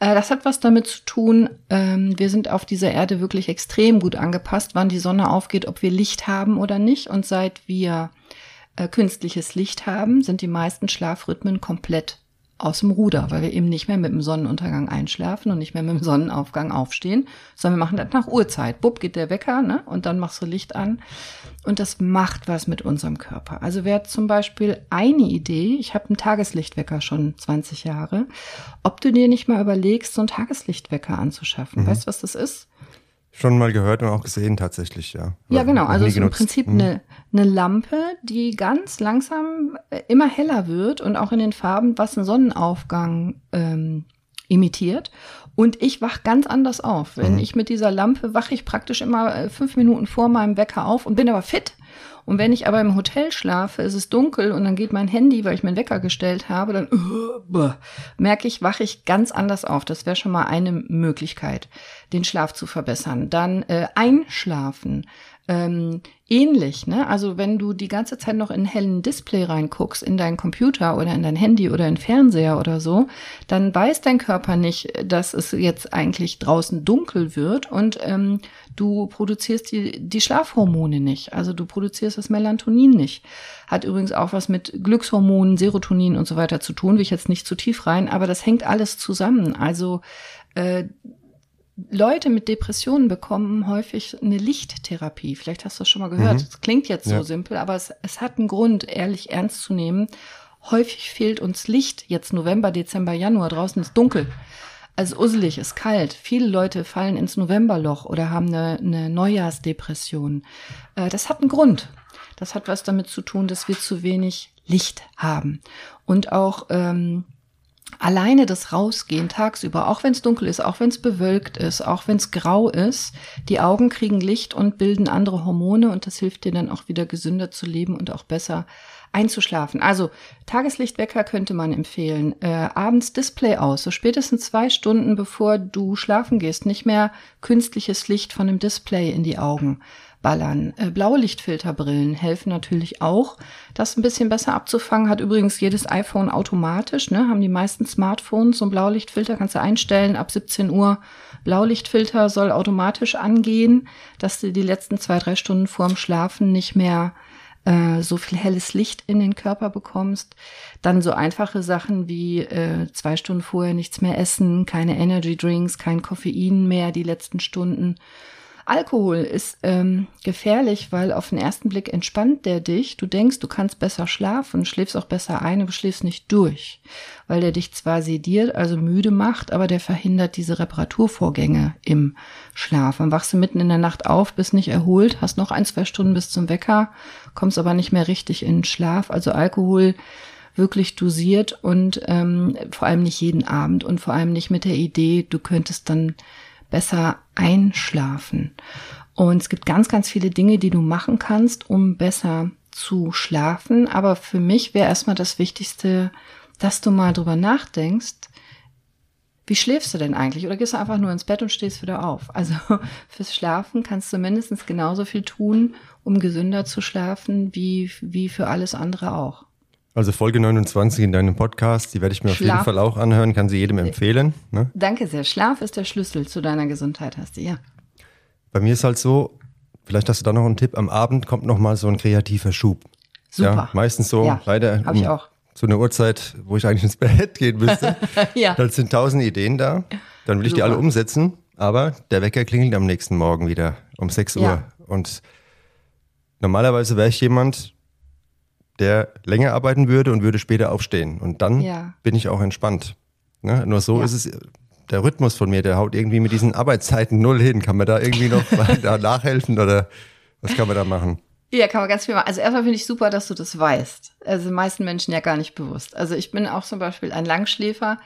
Äh, das hat was damit zu tun, ähm, wir sind auf dieser Erde wirklich extrem gut angepasst, wann die Sonne aufgeht, ob wir Licht haben oder nicht. Und seit wir äh, künstliches Licht haben, sind die meisten Schlafrhythmen komplett aus dem Ruder, weil wir eben nicht mehr mit dem Sonnenuntergang einschlafen und nicht mehr mit dem Sonnenaufgang aufstehen, sondern wir machen das nach Uhrzeit. Bub geht der Wecker, ne? Und dann machst du Licht an. Und das macht was mit unserem Körper. Also wäre zum Beispiel eine Idee, ich habe einen Tageslichtwecker schon 20 Jahre, ob du dir nicht mal überlegst, so einen Tageslichtwecker anzuschaffen. Weißt du, was das ist? Schon mal gehört und auch gesehen tatsächlich, ja. Ja, genau. Also es ist im. Prinzip Mhm. eine, eine Lampe, die ganz langsam äh, immer heller wird und auch in den Farben, was einen Sonnenaufgang ähm, imitiert. Und ich wach ganz anders auf. Wenn Mhm. ich mit dieser Lampe wache ich praktisch immer äh, fünf Minuten vor meinem Wecker auf und bin aber fit. Und wenn ich aber im Hotel schlafe, ist es dunkel und dann geht mein Handy, weil ich meinen Wecker gestellt habe, dann bäh, merke ich, wache ich ganz anders auf. Das wäre schon mal eine Möglichkeit, den Schlaf zu verbessern. Dann äh, einschlafen. Ähm, ähnlich, ne? Also wenn du die ganze Zeit noch in hellen Display reinguckst, in deinen Computer oder in dein Handy oder in Fernseher oder so, dann weiß dein Körper nicht, dass es jetzt eigentlich draußen dunkel wird und ähm, du produzierst die, die Schlafhormone nicht. Also du produzierst das Melatonin nicht. Hat übrigens auch was mit Glückshormonen, Serotonin und so weiter zu tun, will ich jetzt nicht zu tief rein, aber das hängt alles zusammen. Also äh, Leute mit Depressionen bekommen häufig eine Lichttherapie. Vielleicht hast du das schon mal gehört. Mhm. Das klingt jetzt so Ja. simpel, aber es, es hat einen Grund, ehrlich ernst zu nehmen. Häufig fehlt uns Licht. Jetzt November, Dezember, Januar. Draußen ist dunkel. Also uselig, ist kalt. Viele Leute fallen ins Novemberloch oder haben eine, eine Neujahrsdepression. Äh, das hat einen Grund. Das hat was damit zu tun, dass wir zu wenig Licht haben. Und auch ähm, alleine das Rausgehen tagsüber, auch wenn es dunkel ist, auch wenn es bewölkt ist, auch wenn es grau ist, die Augen kriegen Licht und bilden andere Hormone und das hilft dir dann auch wieder gesünder zu leben und auch besser einzuschlafen. Also Tageslichtwecker könnte man empfehlen. Äh, abends Display aus, so spätestens zwei Stunden bevor du schlafen gehst. Nicht mehr künstliches Licht von dem Display in die Augen ballern. Äh, Blaulichtfilterbrillen helfen natürlich auch, das ein bisschen besser abzufangen. Hat übrigens jedes iPhone automatisch, ne? Haben die meisten Smartphones so ein Blaulichtfilter, kannst du einstellen, ab 17 Uhr Blaulichtfilter soll automatisch angehen, dass du die letzten zwei, drei Stunden vorm Schlafen nicht mehr äh, so viel helles Licht in den Körper bekommst. Dann so einfache Sachen wie äh, zwei Stunden vorher nichts mehr essen, keine Energy Drinks, kein Koffein mehr die letzten Stunden Alkohol ist ähm, gefährlich, weil auf den ersten Blick entspannt der dich. Du denkst, du kannst besser schlafen, schläfst auch besser ein, aber schläfst nicht durch, weil der dich zwar sediert, also müde macht, aber der verhindert diese Reparaturvorgänge im Schlaf. Dann wachst du mitten in der Nacht auf, bist nicht erholt, hast noch ein, zwei Stunden bis zum Wecker, kommst aber nicht mehr richtig in den Schlaf. Also Alkohol wirklich dosiert und ähm, vor allem nicht jeden Abend und vor allem nicht mit der Idee, du könntest dann besser einschlafen. Und es gibt ganz, ganz viele Dinge, die du machen kannst, um besser zu schlafen. Aber für mich wäre erstmal das Wichtigste, dass du mal drüber nachdenkst, wie schläfst du denn eigentlich? Oder gehst du einfach nur ins Bett und stehst wieder auf? Also fürs Schlafen kannst du mindestens genauso viel tun, um gesünder zu schlafen, wie, wie für alles andere auch. Also Folge 29 in deinem Podcast, die werde ich mir Schlaf. auf jeden Fall auch anhören, kann sie jedem empfehlen. Ne? Danke sehr. Schlaf ist der Schlüssel zu deiner Gesundheit, hast du, ja. Bei mir ist halt so, vielleicht hast du da noch einen Tipp, am Abend kommt noch mal so ein kreativer Schub. Super. Ja, meistens so, ja, leider hab ich auch. zu einer Uhrzeit, wo ich eigentlich ins Bett gehen müsste. ja. Dann sind tausend Ideen da, dann will ich Super. die alle umsetzen, aber der Wecker klingelt am nächsten Morgen wieder um 6 Uhr. Ja. Und normalerweise wäre ich jemand, der länger arbeiten würde und würde später aufstehen. Und dann ja. bin ich auch entspannt. Ne? Nur so ja. ist es, der Rhythmus von mir, der haut irgendwie mit diesen Arbeitszeiten null hin. Kann man da irgendwie noch da nachhelfen oder was kann man da machen? Ja, kann man ganz viel machen. Also erstmal finde ich super, dass du das weißt. Also meisten Menschen ja gar nicht bewusst. Also ich bin auch zum Beispiel ein Langschläfer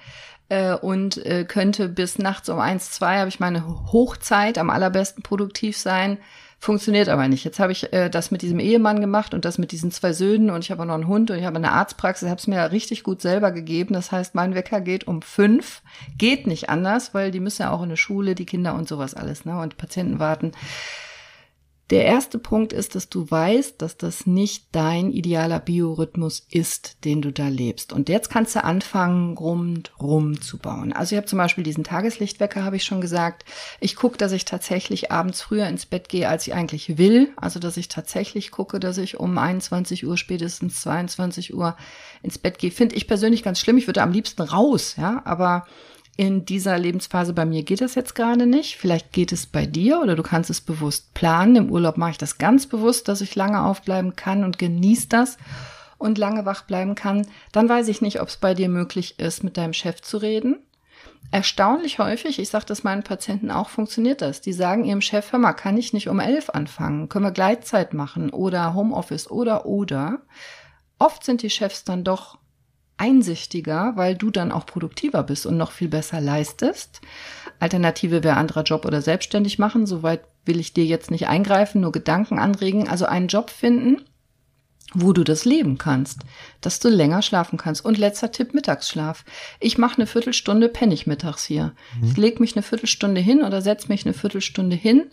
äh, und äh, könnte bis nachts um eins, zwei habe ich meine Hochzeit am allerbesten produktiv sein Funktioniert aber nicht. Jetzt habe ich äh, das mit diesem Ehemann gemacht und das mit diesen zwei Söhnen und ich habe noch einen Hund und ich habe eine Arztpraxis, habe es mir richtig gut selber gegeben. Das heißt, mein Wecker geht um fünf. Geht nicht anders, weil die müssen ja auch in eine Schule, die Kinder und sowas alles, ne? Und Patienten warten. Der erste Punkt ist, dass du weißt, dass das nicht dein idealer Biorhythmus ist, den du da lebst. Und jetzt kannst du anfangen, rundrum zu bauen. Also ich habe zum Beispiel diesen Tageslichtwecker, habe ich schon gesagt. Ich gucke, dass ich tatsächlich abends früher ins Bett gehe, als ich eigentlich will. Also dass ich tatsächlich gucke, dass ich um 21 Uhr, spätestens 22 Uhr ins Bett gehe. Finde ich persönlich ganz schlimm. Ich würde am liebsten raus, ja, aber in dieser Lebensphase bei mir geht das jetzt gerade nicht. Vielleicht geht es bei dir oder du kannst es bewusst planen. Im Urlaub mache ich das ganz bewusst, dass ich lange aufbleiben kann und genieße das und lange wach bleiben kann. Dann weiß ich nicht, ob es bei dir möglich ist, mit deinem Chef zu reden. Erstaunlich häufig, ich sage das meinen Patienten auch, funktioniert das. Die sagen ihrem Chef, hör mal, kann ich nicht um elf anfangen? Können wir Gleitzeit machen oder Homeoffice oder oder? Oft sind die Chefs dann doch einsichtiger, weil du dann auch produktiver bist und noch viel besser leistest. Alternative wäre anderer Job oder selbstständig machen. Soweit will ich dir jetzt nicht eingreifen, nur Gedanken anregen. Also einen Job finden, wo du das leben kannst, dass du länger schlafen kannst. Und letzter Tipp, Mittagsschlaf. Ich mache eine Viertelstunde pennig mittags hier. Mhm. Ich lege mich eine Viertelstunde hin oder setze mich eine Viertelstunde hin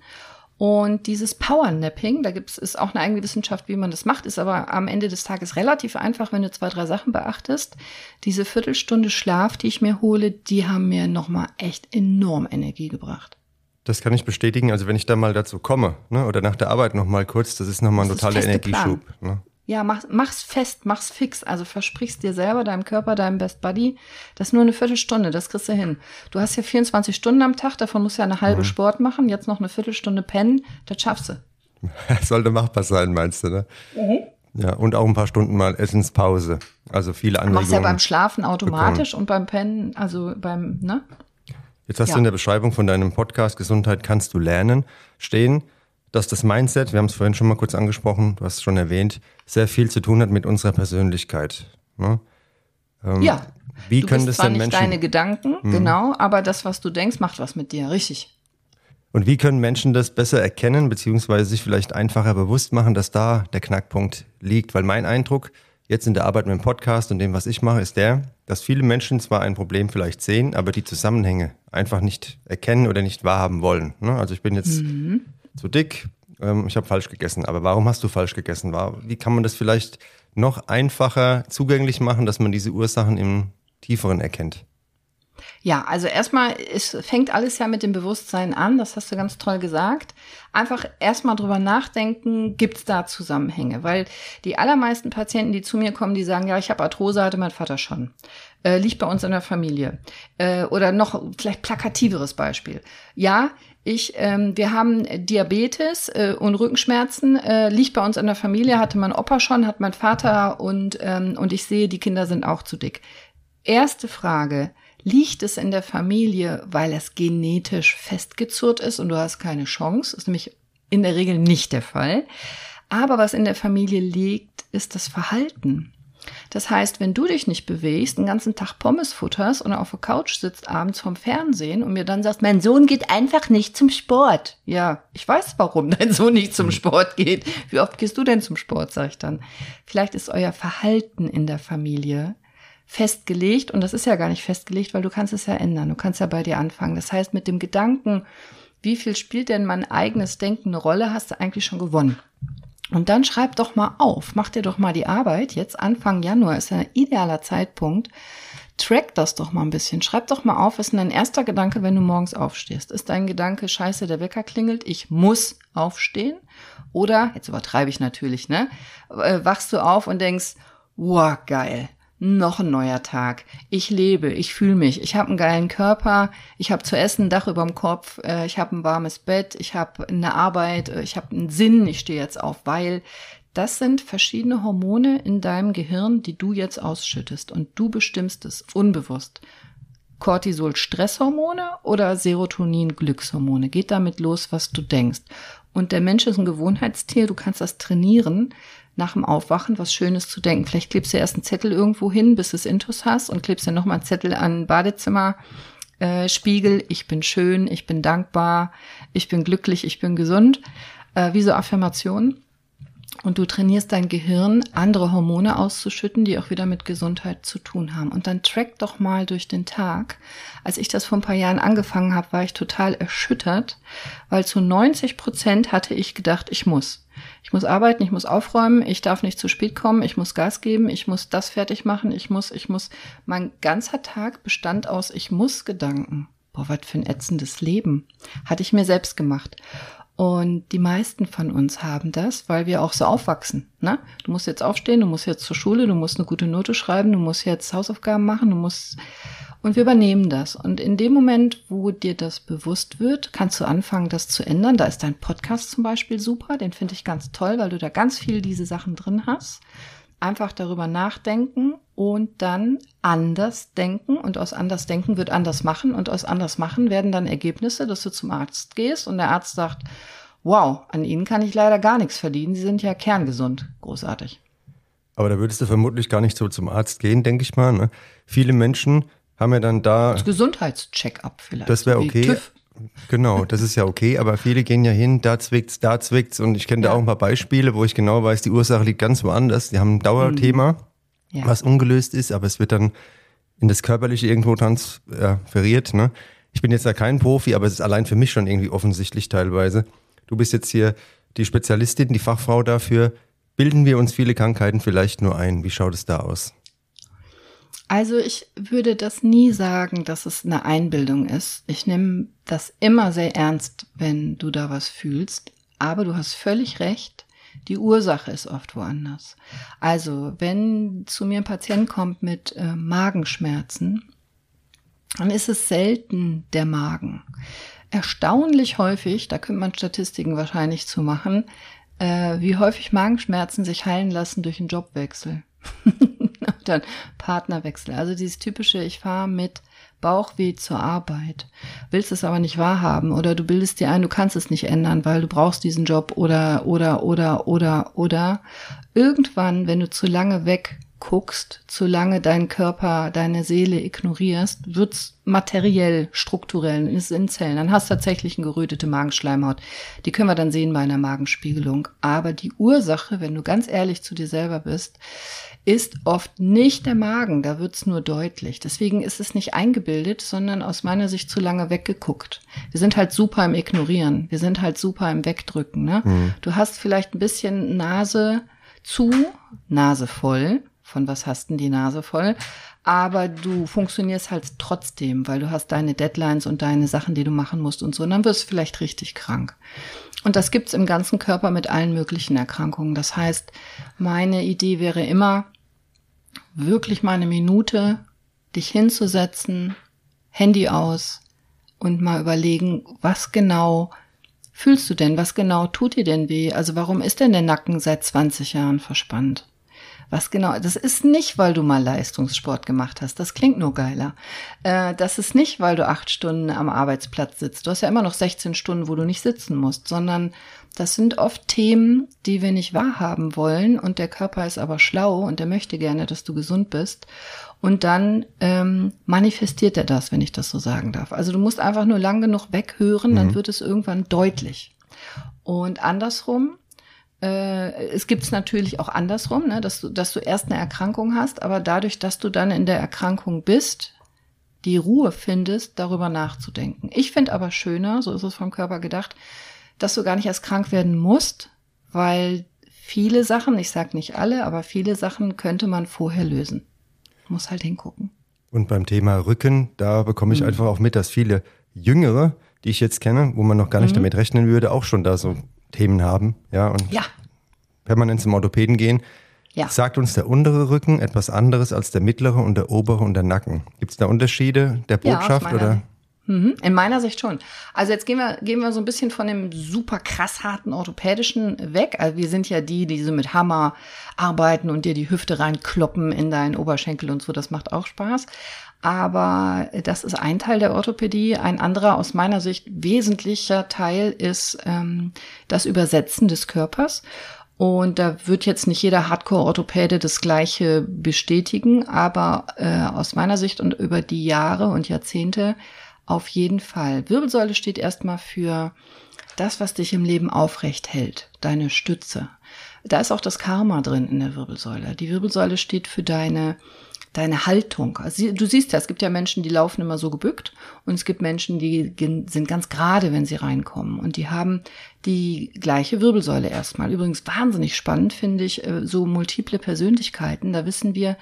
und dieses Powernapping, da gibt es ist auch eine eigene Wissenschaft, wie man das macht, ist aber am Ende des Tages relativ einfach, wenn du zwei, drei Sachen beachtest. Diese Viertelstunde Schlaf, die ich mir hole, die haben mir nochmal echt enorm Energie gebracht. Das kann ich bestätigen. Also wenn ich da mal dazu komme, ne, oder nach der Arbeit nochmal kurz, das ist nochmal ein totaler Energieschub. Ne? Ja, mach, mach's fest, mach's fix. Also versprichst dir selber, deinem Körper, deinem Best Buddy, das ist nur eine Viertelstunde, das kriegst du hin. Du hast ja 24 Stunden am Tag, davon musst du ja eine halbe mhm. Sport machen, jetzt noch eine Viertelstunde pennen, das schaffst du. Sollte machbar sein, meinst du, ne? Mhm. Ja, und auch ein paar Stunden mal Essenspause. Also viele Anregungen. Machst ja beim Schlafen automatisch bekommen. und beim Pennen, also beim, ne? Jetzt hast ja. du in der Beschreibung von deinem Podcast Gesundheit kannst du lernen stehen dass das Mindset, wir haben es vorhin schon mal kurz angesprochen, du hast es schon erwähnt, sehr viel zu tun hat mit unserer Persönlichkeit. Ne? Ähm, ja. Wie du können bist das zwar denn nicht Menschen? deine Gedanken, Mhm. genau, aber das, was du denkst, macht was mit dir, richtig. Und wie können Menschen das besser erkennen, beziehungsweise sich vielleicht einfacher bewusst machen, dass da der Knackpunkt liegt? Weil mein Eindruck jetzt in der Arbeit mit dem Podcast und dem, was ich mache, ist der, dass viele Menschen zwar ein Problem vielleicht sehen, aber die Zusammenhänge einfach nicht erkennen oder nicht wahrhaben wollen. Ne? Also ich bin jetzt zu dick, ähm, ich habe falsch gegessen. Aber warum hast du falsch gegessen? Wie kann man das vielleicht noch einfacher zugänglich machen, dass man diese Ursachen im Tieferen erkennt? Ja, also erstmal, es fängt alles ja mit dem Bewusstsein an, das hast du ganz toll gesagt. Einfach erstmal drüber nachdenken, gibt's da Zusammenhänge? Weil die allermeisten Patienten, die zu mir kommen, die sagen, ja, ich habe Arthrose, hatte mein Vater schon. Äh, liegt bei uns in der Familie. Äh, oder noch vielleicht plakativeres Beispiel. Ja, ich, ähm, wir haben Diabetes äh, und Rückenschmerzen, äh, liegt bei uns in der Familie, hatte mein Opa schon, hat mein Vater und, ähm, und ich sehe, die Kinder sind auch zu dick. Erste Frage, liegt es in der Familie, weil es genetisch festgezurrt ist und du hast keine Chance? Ist nämlich in der Regel nicht der Fall. Aber was in der Familie liegt, ist das Verhalten. Das heißt, wenn du dich nicht bewegst, den ganzen Tag Pommes futterst und auf der Couch sitzt abends vom Fernsehen und mir dann sagst, mein Sohn geht einfach nicht zum Sport. Ja, ich weiß, warum dein Sohn nicht zum Sport geht. Wie oft gehst du denn zum Sport, sag ich dann. Vielleicht ist euer Verhalten in der Familie festgelegt und das ist ja gar nicht festgelegt, weil du kannst es ja ändern. Du kannst ja bei dir anfangen. Das heißt, mit dem Gedanken, wie viel spielt denn mein eigenes Denken eine Rolle, hast du eigentlich schon gewonnen. Und dann schreib doch mal auf, mach dir doch mal die Arbeit. Jetzt Anfang Januar ist ein idealer Zeitpunkt. Track das doch mal ein bisschen. Schreib doch mal auf, was ist denn dein erster Gedanke, wenn du morgens aufstehst? Ist dein Gedanke, scheiße, der Wecker klingelt, ich muss aufstehen? Oder, jetzt übertreibe ich natürlich, ne? Äh, Wachst du auf und denkst, wow, geil, noch ein neuer Tag. Ich lebe, ich fühle mich, ich habe einen geilen Körper, ich habe zu essen, ein Dach überm Kopf, äh, ich habe ein warmes Bett, ich habe eine Arbeit, äh, ich habe einen Sinn, ich stehe jetzt auf, weil das sind verschiedene Hormone in deinem Gehirn, die du jetzt ausschüttest. Und du bestimmst es unbewusst. Cortisol Stresshormone oder Serotonin Glückshormone. Geht damit los, was du denkst. Und der Mensch ist ein Gewohnheitstier, du kannst das trainieren, nach dem Aufwachen was Schönes zu denken. Vielleicht klebst du erst einen Zettel irgendwo hin, bis du es Intus hast und klebst dann nochmal einen Zettel an Badezimmer. Äh, Spiegel, ich bin schön, ich bin dankbar, ich bin glücklich, ich bin gesund. Äh, wie so Affirmationen. Und du trainierst dein Gehirn, andere Hormone auszuschütten, die auch wieder mit Gesundheit zu tun haben. Und dann track doch mal durch den Tag. Als ich das vor ein paar Jahren angefangen habe, war ich total erschüttert, weil zu 90 Prozent hatte ich gedacht, ich muss. Ich muss arbeiten, ich muss aufräumen, ich darf nicht zu spät kommen, ich muss Gas geben, ich muss das fertig machen, ich muss, ich muss. Mein ganzer Tag bestand aus Ich muss Gedanken. Boah, was für ein ätzendes Leben. Hatte ich mir selbst gemacht. Und die meisten von uns haben das, weil wir auch so aufwachsen. Ne? Du musst jetzt aufstehen, du musst jetzt zur Schule, du musst eine gute Note schreiben, du musst jetzt Hausaufgaben machen, du musst. Und wir übernehmen das. Und in dem Moment, wo dir das bewusst wird, kannst du anfangen, das zu ändern. Da ist dein Podcast zum Beispiel super, den finde ich ganz toll, weil du da ganz viel diese Sachen drin hast. Einfach darüber nachdenken und dann anders denken. Und aus anders denken wird anders machen. Und aus anders machen werden dann Ergebnisse, dass du zum Arzt gehst und der Arzt sagt, wow, an Ihnen kann ich leider gar nichts verdienen. Sie sind ja kerngesund. Großartig. Aber da würdest du vermutlich gar nicht so zum Arzt gehen, denke ich mal. Ne? Viele Menschen haben ja dann da. Das Gesundheitscheck-up vielleicht. Das wäre okay. TÜV. Genau, das ist ja okay, aber viele gehen ja hin, da zwickt's, da zwickt's und ich kenne da Ja. auch ein paar Beispiele, wo ich genau weiß, die Ursache liegt ganz woanders. Die haben ein Dauerthema, Mhm. Ja. was ungelöst ist, aber es wird dann in das Körperliche irgendwo transferiert. Ne? Ich bin jetzt da kein Profi, aber es ist allein für mich schon irgendwie offensichtlich teilweise. Du bist jetzt hier die Spezialistin, die Fachfrau dafür. Bilden wir uns viele Krankheiten vielleicht nur ein? Wie schaut es da aus? Also ich würde das nie sagen, dass es eine Einbildung ist. Ich nehme das immer sehr ernst, wenn du da was fühlst. Aber du hast völlig recht. Die Ursache ist oft woanders. Also, wenn zu mir ein Patient kommt mit äh, Magenschmerzen, dann ist es selten der Magen. Erstaunlich häufig, da könnte man Statistiken wahrscheinlich zu machen, äh, wie häufig Magenschmerzen sich heilen lassen durch einen Jobwechsel. dann Partnerwechsel. Also dieses typische, ich fahre mit Bauchweh zur Arbeit, willst es aber nicht wahrhaben oder du bildest dir ein, du kannst es nicht ändern, weil du brauchst diesen Job oder oder oder oder oder irgendwann, wenn du zu lange weg wegguckst, solange dein Körper, deine Seele ignorierst, wird's materiell, strukturell, ist in Zellen. Dann hast du tatsächlich eine gerötete Magenschleimhaut. Die können wir dann sehen bei einer Magenspiegelung. Aber die Ursache, wenn du ganz ehrlich zu dir selber bist, ist oft nicht der Magen, da wird's nur deutlich. Deswegen ist es nicht eingebildet, sondern aus meiner Sicht zu lange weggeguckt. Wir sind halt super im Ignorieren, wir sind halt super im Wegdrücken. Ne? Mhm. Du hast vielleicht ein bisschen Nase zu, Nase voll. Von was hast denn die Nase voll? Aber du funktionierst halt trotzdem, weil du hast deine Deadlines und deine Sachen, die du machen musst und so. Und dann wirst du vielleicht richtig krank. Und das gibt's im ganzen Körper mit allen möglichen Erkrankungen. Das heißt, meine Idee wäre immer, wirklich mal eine Minute dich hinzusetzen, Handy aus und mal überlegen, was genau fühlst du denn? Was genau tut dir denn weh? Also warum ist denn der Nacken seit 20 Jahren verspannt? Was genau? Das ist nicht, weil du mal Leistungssport gemacht hast. Das klingt nur geiler. Äh, das ist nicht, weil du acht Stunden am Arbeitsplatz sitzt. Du hast ja immer noch 16 Stunden, wo du nicht sitzen musst, sondern das sind oft Themen, die wir nicht wahrhaben wollen und der Körper ist aber schlau und der möchte gerne, dass du gesund bist. Und dann ähm, manifestiert er das, wenn ich das so sagen darf. Also du musst einfach nur lang genug weghören, mhm. dann wird es irgendwann deutlich. Und andersrum, äh, es gibt es natürlich auch andersrum, ne, dass, du, dass du erst eine Erkrankung hast, aber dadurch, dass du dann in der Erkrankung bist, die Ruhe findest, darüber nachzudenken. Ich finde aber schöner, so ist es vom Körper gedacht, dass du gar nicht erst krank werden musst, weil viele Sachen, ich sage nicht alle, aber viele Sachen könnte man vorher lösen. Muss halt hingucken. Und beim Thema Rücken, da bekomme ich mhm. einfach auch mit, dass viele Jüngere, die ich jetzt kenne, wo man noch gar nicht mhm. damit rechnen würde, auch schon da so Themen haben. Ja, und ja. permanent zum Orthopäden gehen. Ja. Sagt uns der untere Rücken etwas anderes als der mittlere und der obere und der Nacken? Gibt es da Unterschiede der Botschaft ja, oder? Mhm, in meiner Sicht schon. Also jetzt gehen wir, gehen wir so ein bisschen von dem super krass harten orthopädischen weg. Also wir sind ja die, die so mit Hammer arbeiten und dir die Hüfte reinkloppen in deinen Oberschenkel und so. Das macht auch Spaß. Aber das ist ein Teil der Orthopädie. Ein anderer, aus meiner Sicht wesentlicher Teil ist ähm, das Übersetzen des Körpers. Und da wird jetzt nicht jeder Hardcore-Orthopäde das Gleiche bestätigen, aber äh, aus meiner Sicht und über die Jahre und Jahrzehnte auf jeden Fall. Wirbelsäule steht erstmal für das, was dich im Leben aufrecht hält, deine Stütze. Da ist auch das Karma drin in der Wirbelsäule. Die Wirbelsäule steht für deine deine Haltung. Also du siehst ja, es gibt ja Menschen, die laufen immer so gebückt und es gibt Menschen, die sind ganz gerade, wenn sie reinkommen und die haben die gleiche Wirbelsäule erstmal. Übrigens wahnsinnig spannend finde ich äh, so multiple Persönlichkeiten. Da wissen wir,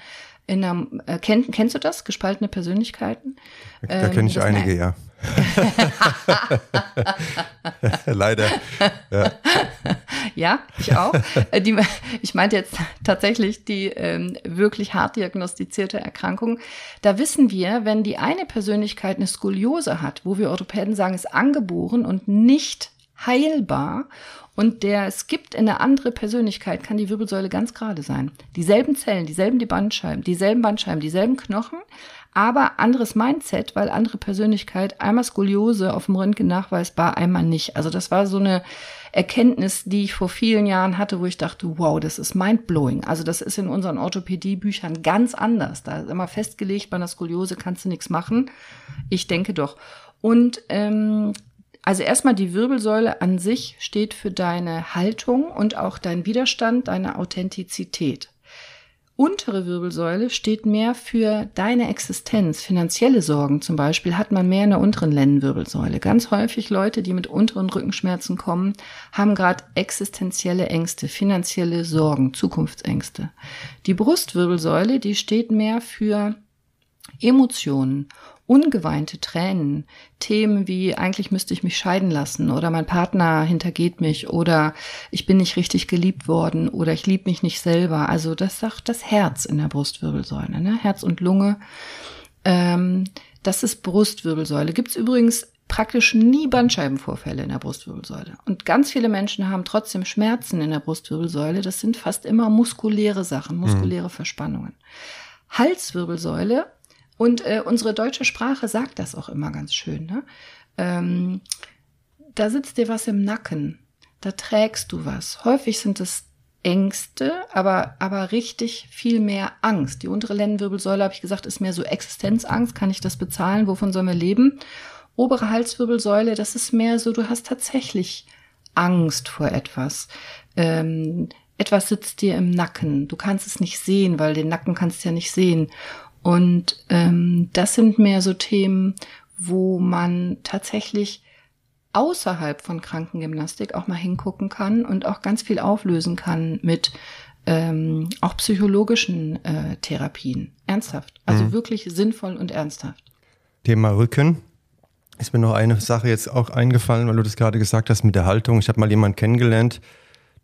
in einer, äh, kenn, kennst du das? Gespaltene Persönlichkeiten? Da ähm, kenne ich einige, ja. Leider. Ja. ja, ich auch. Äh, die, ich meinte jetzt tatsächlich die ähm, wirklich hart diagnostizierte Erkrankung. Da wissen wir, wenn die eine Persönlichkeit eine Skoliose hat, wo wir Orthopäden sagen, ist angeboren und nicht heilbar und der skippt in eine andere Persönlichkeit, kann die Wirbelsäule ganz gerade sein. Dieselben Zellen, dieselben die Bandscheiben, dieselben Bandscheiben, dieselben Knochen, aber anderes Mindset, weil andere Persönlichkeit, einmal Skoliose auf dem Röntgen nachweisbar, einmal nicht. Also das war so eine Erkenntnis, die ich vor vielen Jahren hatte, wo ich dachte, wow, das ist mindblowing. Also das ist in unseren Orthopädiebüchern ganz anders. Da ist immer festgelegt, bei einer Skoliose kannst du nichts machen. Ich denke doch. Und ähm, also erstmal die Wirbelsäule an sich steht für deine Haltung und auch dein Widerstand, deine Authentizität. Untere Wirbelsäule steht mehr für deine Existenz. Finanzielle Sorgen zum Beispiel hat man mehr in der unteren Lendenwirbelsäule. Ganz häufig Leute, die mit unteren Rückenschmerzen kommen, haben gerade existenzielle Ängste, finanzielle Sorgen, Zukunftsängste. Die Brustwirbelsäule, die steht mehr für Emotionen ungeweinte Tränen, Themen wie eigentlich müsste ich mich scheiden lassen oder mein Partner hintergeht mich oder ich bin nicht richtig geliebt worden oder ich liebe mich nicht selber. Also das sagt das Herz in der Brustwirbelsäule, ne? Herz und Lunge. Ähm, das ist Brustwirbelsäule. Gibt's übrigens praktisch nie Bandscheibenvorfälle in der Brustwirbelsäule. Und ganz viele Menschen haben trotzdem Schmerzen in der Brustwirbelsäule. Das sind fast immer muskuläre Sachen, muskuläre mhm. Verspannungen. Halswirbelsäule und äh, unsere deutsche Sprache sagt das auch immer ganz schön. Ne? Ähm, da sitzt dir was im Nacken, da trägst du was. Häufig sind es Ängste, aber, aber richtig viel mehr Angst. Die untere Lendenwirbelsäule, habe ich gesagt, ist mehr so Existenzangst. Kann ich das bezahlen? Wovon sollen wir leben? Obere Halswirbelsäule, das ist mehr so, du hast tatsächlich Angst vor etwas. Ähm, etwas sitzt dir im Nacken. Du kannst es nicht sehen, weil den Nacken kannst du ja nicht sehen. Und ähm, das sind mehr so Themen, wo man tatsächlich außerhalb von Krankengymnastik auch mal hingucken kann und auch ganz viel auflösen kann mit ähm, auch psychologischen äh, Therapien. Ernsthaft. Also mhm. wirklich sinnvoll und ernsthaft. Thema Rücken. Ist mir noch eine Sache jetzt auch eingefallen, weil du das gerade gesagt hast mit der Haltung. Ich habe mal jemanden kennengelernt,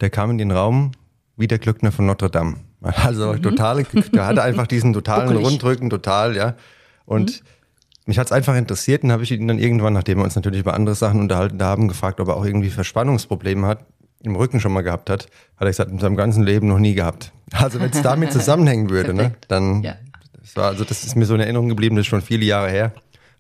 der kam in den Raum wie der Glückner von Notre Dame. Also mhm. total, der hatte einfach diesen totalen Rundrücken, total, ja. Und mhm mich hat es einfach interessiert und habe ich ihn dann irgendwann, nachdem wir uns natürlich über andere Sachen unterhalten haben, gefragt, ob er auch irgendwie Verspannungsprobleme hat, im Rücken schon mal gehabt hat. Hat er gesagt, in seinem ganzen Leben noch nie gehabt. Also wenn es damit zusammenhängen würde, ne, dann, ja. das war, also das ist mir so in Erinnerung geblieben, das ist schon viele Jahre her.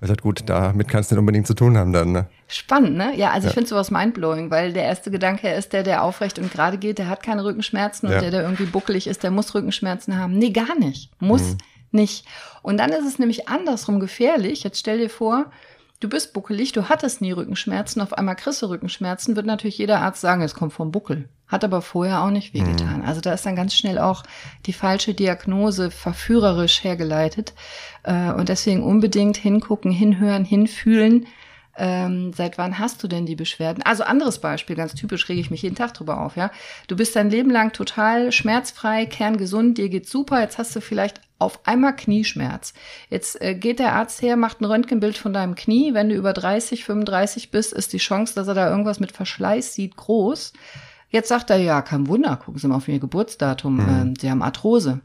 Er sagt, gut, damit kannst du nicht unbedingt zu tun haben dann, ne? Spannend, ne? Ja, also ja. ich finde sowas mindblowing, weil der erste Gedanke ist, der, der aufrecht und gerade geht, der hat keine Rückenschmerzen und ja. der, der irgendwie buckelig ist, der muss Rückenschmerzen haben. Nee, gar nicht. Muss mhm nicht. Und dann ist es nämlich andersrum gefährlich. Jetzt stell dir vor, du bist buckelig, du hattest nie Rückenschmerzen, auf einmal kriegst du Rückenschmerzen, wird natürlich jeder Arzt sagen, es kommt vom Buckel. Hat aber vorher auch nicht wehgetan. Mhm. Also da ist dann ganz schnell auch die falsche Diagnose verführerisch hergeleitet. Äh, und deswegen unbedingt hingucken, hinhören, hinfühlen. Ähm, seit wann hast du denn die Beschwerden? Also anderes Beispiel, ganz typisch rege ich mich jeden Tag drüber auf, ja. Du bist dein Leben lang total schmerzfrei, kerngesund, dir geht's super, jetzt hast du vielleicht auf einmal Knieschmerz. Jetzt äh, geht der Arzt her, macht ein Röntgenbild von deinem Knie. Wenn du über 30, 35 bist, ist die Chance, dass er da irgendwas mit Verschleiß sieht, groß. Jetzt sagt er, ja, kein Wunder, gucken Sie mal auf Ihr Geburtsdatum, mhm. äh, Sie haben Arthrose.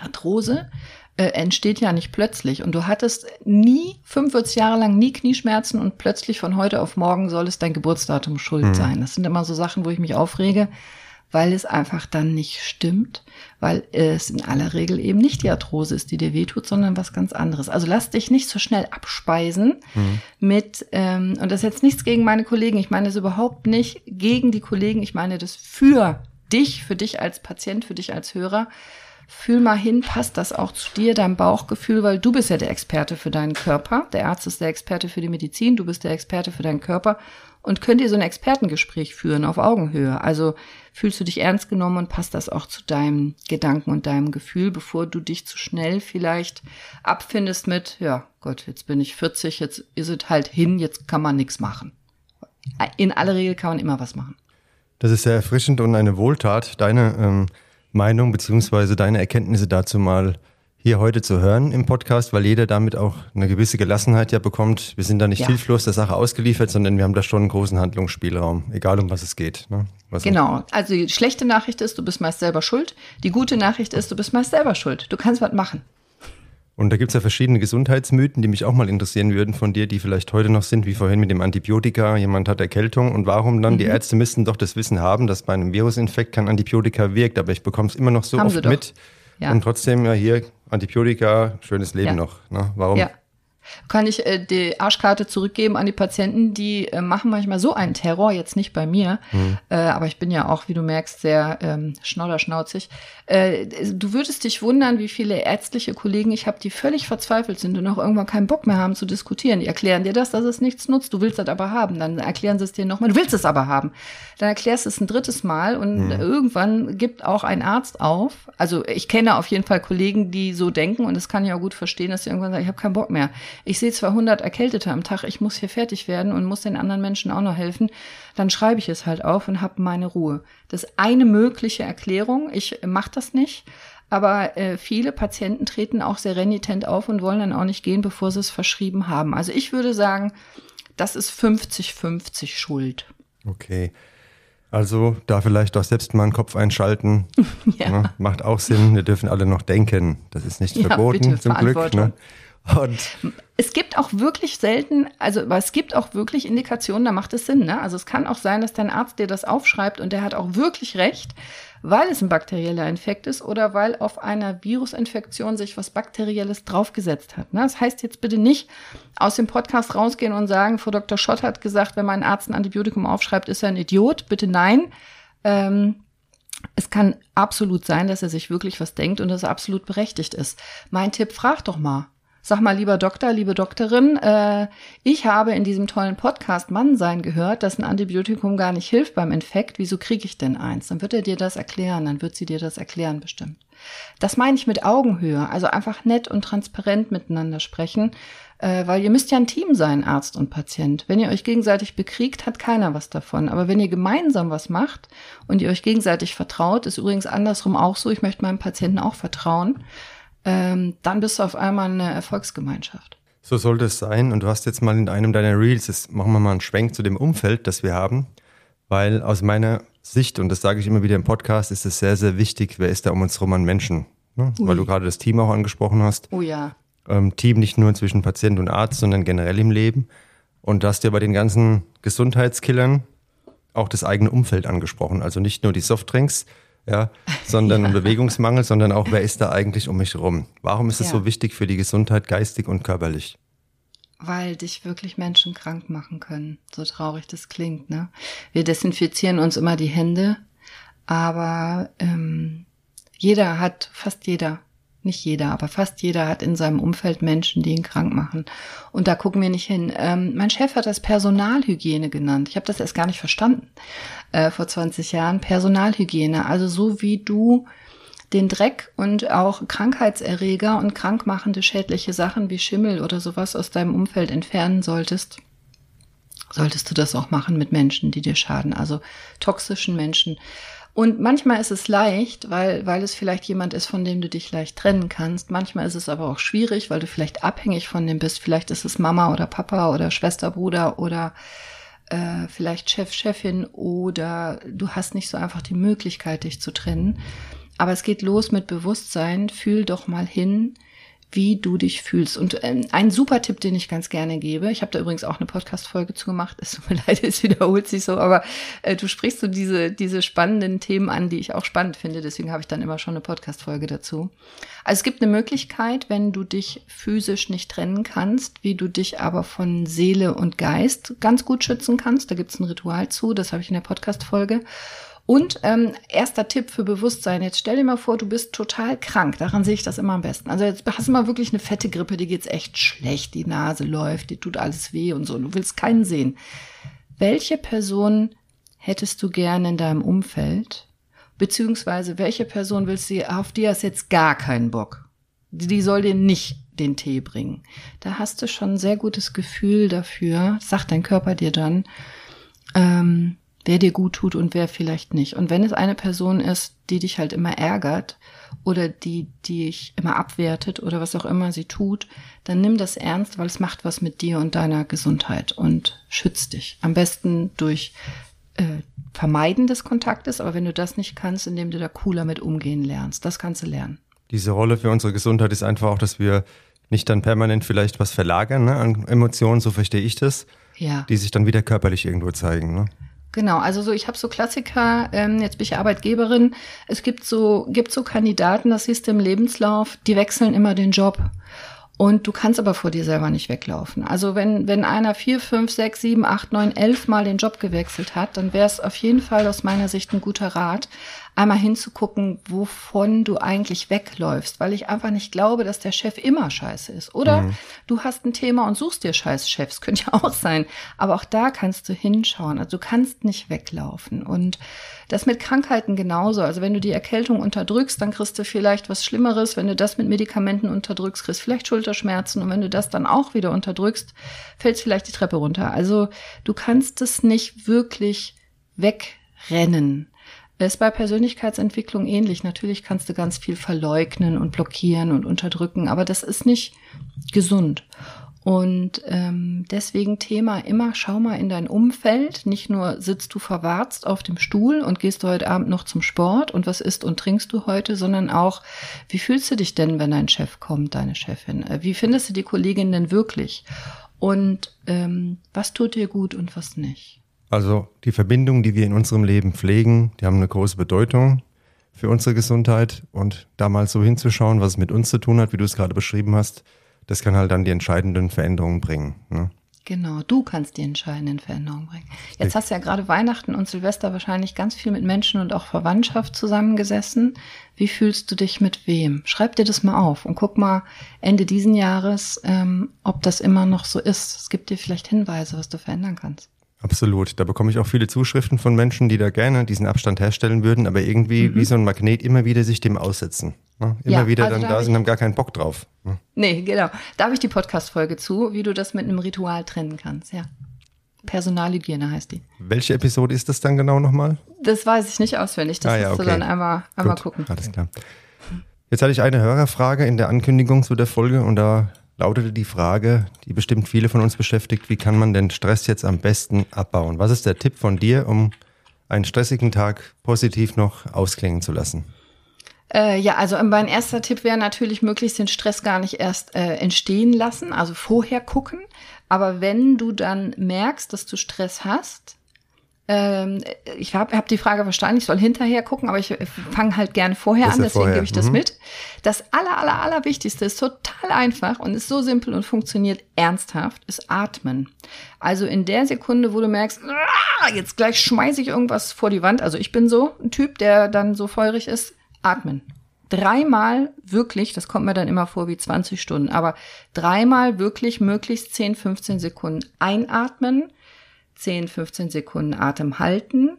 Arthrose äh, entsteht ja nicht plötzlich und du hattest nie, 45 Jahre lang nie Knieschmerzen und plötzlich von heute auf morgen soll es dein Geburtsdatum schuld mhm. sein. Das sind immer so Sachen, wo ich mich aufrege weil es einfach dann nicht stimmt, weil es in aller Regel eben nicht die Arthrose ist, die dir wehtut, sondern was ganz anderes. Also lass dich nicht so schnell abspeisen mhm. mit, ähm, und das ist jetzt nichts gegen meine Kollegen, ich meine das überhaupt nicht gegen die Kollegen, ich meine das für dich, für dich als Patient, für dich als Hörer. Fühl mal hin, passt das auch zu dir, deinem Bauchgefühl, weil du bist ja der Experte für deinen Körper. Der Arzt ist der Experte für die Medizin, du bist der Experte für deinen Körper und könnt ihr so ein Expertengespräch führen auf Augenhöhe. Also fühlst du dich ernst genommen und passt das auch zu deinem Gedanken und deinem Gefühl, bevor du dich zu schnell vielleicht abfindest mit, ja Gott, jetzt bin ich 40, jetzt ist es halt hin, jetzt kann man nichts machen. In aller Regel kann man immer was machen. Das ist sehr erfrischend und eine Wohltat, deine ähm, Meinung beziehungsweise deine Erkenntnisse dazu mal hier heute zu hören im Podcast, weil jeder damit auch eine gewisse Gelassenheit ja bekommt. Wir sind da nicht ja. hilflos der Sache ausgeliefert, sondern wir haben da schon einen großen Handlungsspielraum, egal um was es geht. Ne? Was genau. Also die schlechte Nachricht ist, du bist meist selber schuld. Die gute Nachricht ist, du bist meist selber schuld. Du kannst was machen. Und da gibt es ja verschiedene Gesundheitsmythen, die mich auch mal interessieren würden von dir, die vielleicht heute noch sind, wie vorhin mit dem Antibiotika. Jemand hat Erkältung und warum dann? Mhm. Die Ärzte müssten doch das Wissen haben, dass bei einem Virusinfekt kein Antibiotika wirkt, aber ich bekomme es immer noch so haben oft mit. Ja. Und trotzdem ja hier Antibiotika, schönes Leben ja. noch. Ne? Warum? Ja kann ich äh, die Arschkarte zurückgeben an die Patienten, die äh, machen manchmal so einen Terror, jetzt nicht bei mir, mhm. äh, aber ich bin ja auch, wie du merkst, sehr ähm, schnodderschnauzig. Äh, du würdest dich wundern, wie viele ärztliche Kollegen ich habe, die völlig verzweifelt sind und auch irgendwann keinen Bock mehr haben zu diskutieren. Die erklären dir das, dass es nichts nutzt, du willst das aber haben. Dann erklären sie es dir nochmal, du willst es aber haben. Dann erklärst du es ein drittes Mal und mhm. irgendwann gibt auch ein Arzt auf. Also ich kenne auf jeden Fall Kollegen, die so denken und das kann ich auch gut verstehen, dass sie irgendwann sagen, ich habe keinen Bock mehr ich sehe zwar 100 Erkältete am Tag, ich muss hier fertig werden und muss den anderen Menschen auch noch helfen, dann schreibe ich es halt auf und habe meine Ruhe. Das ist eine mögliche Erklärung. Ich mache das nicht. Aber äh, viele Patienten treten auch sehr renitent auf und wollen dann auch nicht gehen, bevor sie es verschrieben haben. Also ich würde sagen, das ist 50-50 Schuld. Okay. Also da vielleicht auch selbst mal einen Kopf einschalten. ja. Ne? Macht auch Sinn. Wir dürfen alle noch denken. Das ist nicht ja, verboten, bitte, zum Glück. Ne? Und es gibt auch wirklich selten, also es gibt auch wirklich Indikationen, da macht es Sinn. Ne? Also es kann auch sein, dass dein Arzt dir das aufschreibt und der hat auch wirklich recht, weil es ein bakterieller Infekt ist oder weil auf einer Virusinfektion sich was Bakterielles draufgesetzt hat. Ne? Das heißt jetzt bitte nicht aus dem Podcast rausgehen und sagen, Frau Dr. Schott hat gesagt, wenn mein Arzt ein Antibiotikum aufschreibt, ist er ein Idiot. Bitte nein. Ähm, Es kann absolut sein, dass er sich wirklich was denkt und das absolut berechtigt ist. Mein Tipp, frag doch mal. Sag mal, lieber Doktor, liebe Doktorin, äh, ich habe in diesem tollen Podcast Mannsein gehört, dass ein Antibiotikum gar nicht hilft beim Infekt. Wieso kriege ich denn eins? Dann wird er dir das erklären, dann wird sie dir das erklären bestimmt. Das meine ich mit Augenhöhe, also einfach nett und transparent miteinander sprechen, äh, weil ihr müsst ja ein Team sein, Arzt und Patient. Wenn ihr euch gegenseitig bekriegt, hat keiner was davon. Aber wenn ihr gemeinsam was macht und ihr euch gegenseitig vertraut, ist übrigens andersrum auch so, ich möchte meinem Patienten auch vertrauen, ähm, dann bist du auf einmal eine Erfolgsgemeinschaft. So sollte es sein. Und du hast jetzt mal in einem deiner Reels, jetzt machen wir mal einen Schwenk zu dem Umfeld, das wir haben, weil aus meiner Sicht, und das sage ich immer wieder im Podcast, ist es sehr, sehr wichtig, wer ist da um uns herum an Menschen. Ne? Weil du gerade das Team auch angesprochen hast. Oh ja. Ähm, Team nicht nur zwischen Patient und Arzt, sondern generell im Leben. Und du hast ja bei den ganzen Gesundheitskillern auch das eigene Umfeld angesprochen. Also nicht nur die Softdrinks, ja, sondern ja. Bewegungsmangel, sondern auch, wer ist da eigentlich um mich herum? Warum ist es ja. so wichtig für die Gesundheit geistig und körperlich? Weil dich wirklich Menschen krank machen können, so traurig das klingt. Ne? Wir desinfizieren uns immer die Hände, aber ähm, jeder hat, fast jeder, nicht jeder, aber fast jeder hat in seinem Umfeld Menschen, die ihn krank machen. Und da gucken wir nicht hin. Ähm, mein Chef hat das Personalhygiene genannt. Ich habe das erst gar nicht verstanden äh, vor 20 Jahren. Personalhygiene, also so wie du den Dreck und auch Krankheitserreger und krankmachende schädliche Sachen wie Schimmel oder sowas aus deinem Umfeld entfernen solltest, solltest du das auch machen mit Menschen, die dir schaden, also toxischen Menschen. Und manchmal ist es leicht, weil, weil es vielleicht jemand ist, von dem du dich leicht trennen kannst. Manchmal ist es aber auch schwierig, weil du vielleicht abhängig von dem bist. Vielleicht ist es Mama oder Papa oder Schwester, Bruder oder äh, vielleicht Chef, Chefin oder du hast nicht so einfach die Möglichkeit, dich zu trennen. Aber es geht los mit Bewusstsein. Fühl doch mal hin, wie du dich fühlst. Und ähm, ein super Tipp, den ich ganz gerne gebe, ich habe da übrigens auch eine Podcast-Folge zu gemacht, es tut mir leid, es wiederholt sich so, aber äh, du sprichst so diese, diese spannenden Themen an, die ich auch spannend finde, deswegen habe ich dann immer schon eine Podcast-Folge dazu. Also es gibt eine Möglichkeit, wenn du dich physisch nicht trennen kannst, wie du dich aber von Seele und Geist ganz gut schützen kannst. Da gibt es ein Ritual zu, das habe ich in der Podcast-Folge. Und ähm, erster Tipp für Bewusstsein. Jetzt stell dir mal vor, du bist total krank. Daran sehe ich das immer am besten. Also jetzt hast du mal wirklich eine fette Grippe, die geht's echt schlecht, die Nase läuft, die tut alles weh und so. Du willst keinen sehen. Welche Person hättest du gerne in deinem Umfeld? Beziehungsweise welche Person willst du, auf die hast jetzt gar keinen Bock? Die, die soll dir nicht den Tee bringen. Da hast du schon ein sehr gutes Gefühl dafür, sagt dein Körper dir dann, ähm, wer dir gut tut und wer vielleicht nicht. Und wenn es eine Person ist, die dich halt immer ärgert oder die, die dich immer abwertet oder was auch immer sie tut, dann nimm das ernst, weil es macht was mit dir und deiner Gesundheit und schützt dich. Am besten durch äh, Vermeiden des Kontaktes, aber wenn du das nicht kannst, indem du da cooler mit umgehen lernst. Das kannst du lernen. Diese Rolle für unsere Gesundheit ist einfach auch, dass wir nicht dann permanent vielleicht was verlagern ne, an Emotionen, so verstehe ich das, ja. die sich dann wieder körperlich irgendwo zeigen. Ne? Genau, also so ich habe so Klassiker, ähm, jetzt bin ich Arbeitgeberin, es gibt so, gibt so Kandidaten, das siehst du im Lebenslauf, die wechseln immer den Job. Und du kannst aber vor dir selber nicht weglaufen. Also wenn, wenn einer vier, fünf, sechs, sieben, acht, neun, elf Mal den Job gewechselt hat, dann wäre es auf jeden Fall aus meiner Sicht ein guter Rat, einmal hinzugucken, wovon du eigentlich wegläufst, weil ich einfach nicht glaube, dass der Chef immer scheiße ist. Oder mhm. du hast ein Thema und suchst dir scheiß Chefs, könnte ja auch sein. Aber auch da kannst du hinschauen. Also du kannst nicht weglaufen. Und das mit Krankheiten genauso. Also wenn du die Erkältung unterdrückst, dann kriegst du vielleicht was Schlimmeres. Wenn du das mit Medikamenten unterdrückst, kriegst du vielleicht Schulterschmerzen. Und wenn du das dann auch wieder unterdrückst, fällst vielleicht die Treppe runter. Also du kannst es nicht wirklich wegrennen. Ist bei Persönlichkeitsentwicklung ähnlich. Natürlich kannst du ganz viel verleugnen und blockieren und unterdrücken, aber das ist nicht gesund. Und ähm, deswegen Thema immer, schau mal in dein Umfeld. Nicht nur sitzt du verwarzt auf dem Stuhl und gehst du heute Abend noch zum Sport und was isst und trinkst du heute, sondern auch, wie fühlst du dich denn, wenn dein Chef kommt, deine Chefin? Äh, wie findest du die Kollegin denn wirklich? Und ähm, was tut dir gut und was nicht? Also die Verbindungen, die wir in unserem Leben pflegen, die haben eine große Bedeutung für unsere Gesundheit. Und da mal so hinzuschauen, was es mit uns zu tun hat, wie du es gerade beschrieben hast, das kann halt dann die entscheidenden Veränderungen bringen. Ne? Genau, du kannst die entscheidenden Veränderungen bringen. Jetzt hast du ja gerade Weihnachten und Silvester wahrscheinlich ganz viel mit Menschen und auch Verwandtschaft zusammengesessen. Wie fühlst du dich mit wem? Schreib dir das mal auf und guck mal Ende diesen Jahres, ähm, ob das immer noch so ist. Es gibt dir vielleicht Hinweise, was du verändern kannst. Absolut. Da bekomme ich auch viele Zuschriften von Menschen, die da gerne diesen Abstand herstellen würden, aber irgendwie mhm. wie so ein Magnet immer wieder sich dem aussetzen. Ne? Immer ja, wieder also dann da, sind, haben gar keinen Bock drauf. Ne? Nee, genau. Da habe ich die Podcast-Folge zu, wie du das mit einem Ritual trennen kannst, ja. Personalhygiene heißt die. Welche Episode ist das dann genau nochmal? Das weiß ich nicht auswendig. Das ah, ja, musst okay. du dann einmal, einmal gucken. Alles klar. Jetzt hatte ich eine Hörerfrage in der Ankündigung zu der Folge und da lautete die Frage, die bestimmt viele von uns beschäftigt, wie kann man den Stress jetzt am besten abbauen? Was ist der Tipp von dir, um einen stressigen Tag positiv noch ausklingen zu lassen? Äh, ja, also mein erster Tipp wäre natürlich, möglichst den Stress gar nicht erst äh, entstehen lassen, also vorher gucken. Aber wenn du dann merkst, dass du Stress hast, ähm, ich habe hab die Frage verstanden, ich soll hinterher gucken, aber ich fange halt gerne vorher an, deswegen gebe ich das mhm. mit. Das aller, aller, aller Wichtigste ist total einfach und ist so simpel und funktioniert ernsthaft, ist Atmen. Also in der Sekunde, wo du merkst, ah, jetzt gleich schmeiße ich irgendwas vor die Wand, also ich bin so ein Typ, der dann so feurig ist, atmen. Dreimal wirklich, das kommt mir dann immer vor wie 20 Stunden, aber dreimal wirklich möglichst 10, 15 Sekunden einatmen, 10, 15 Sekunden Atem halten,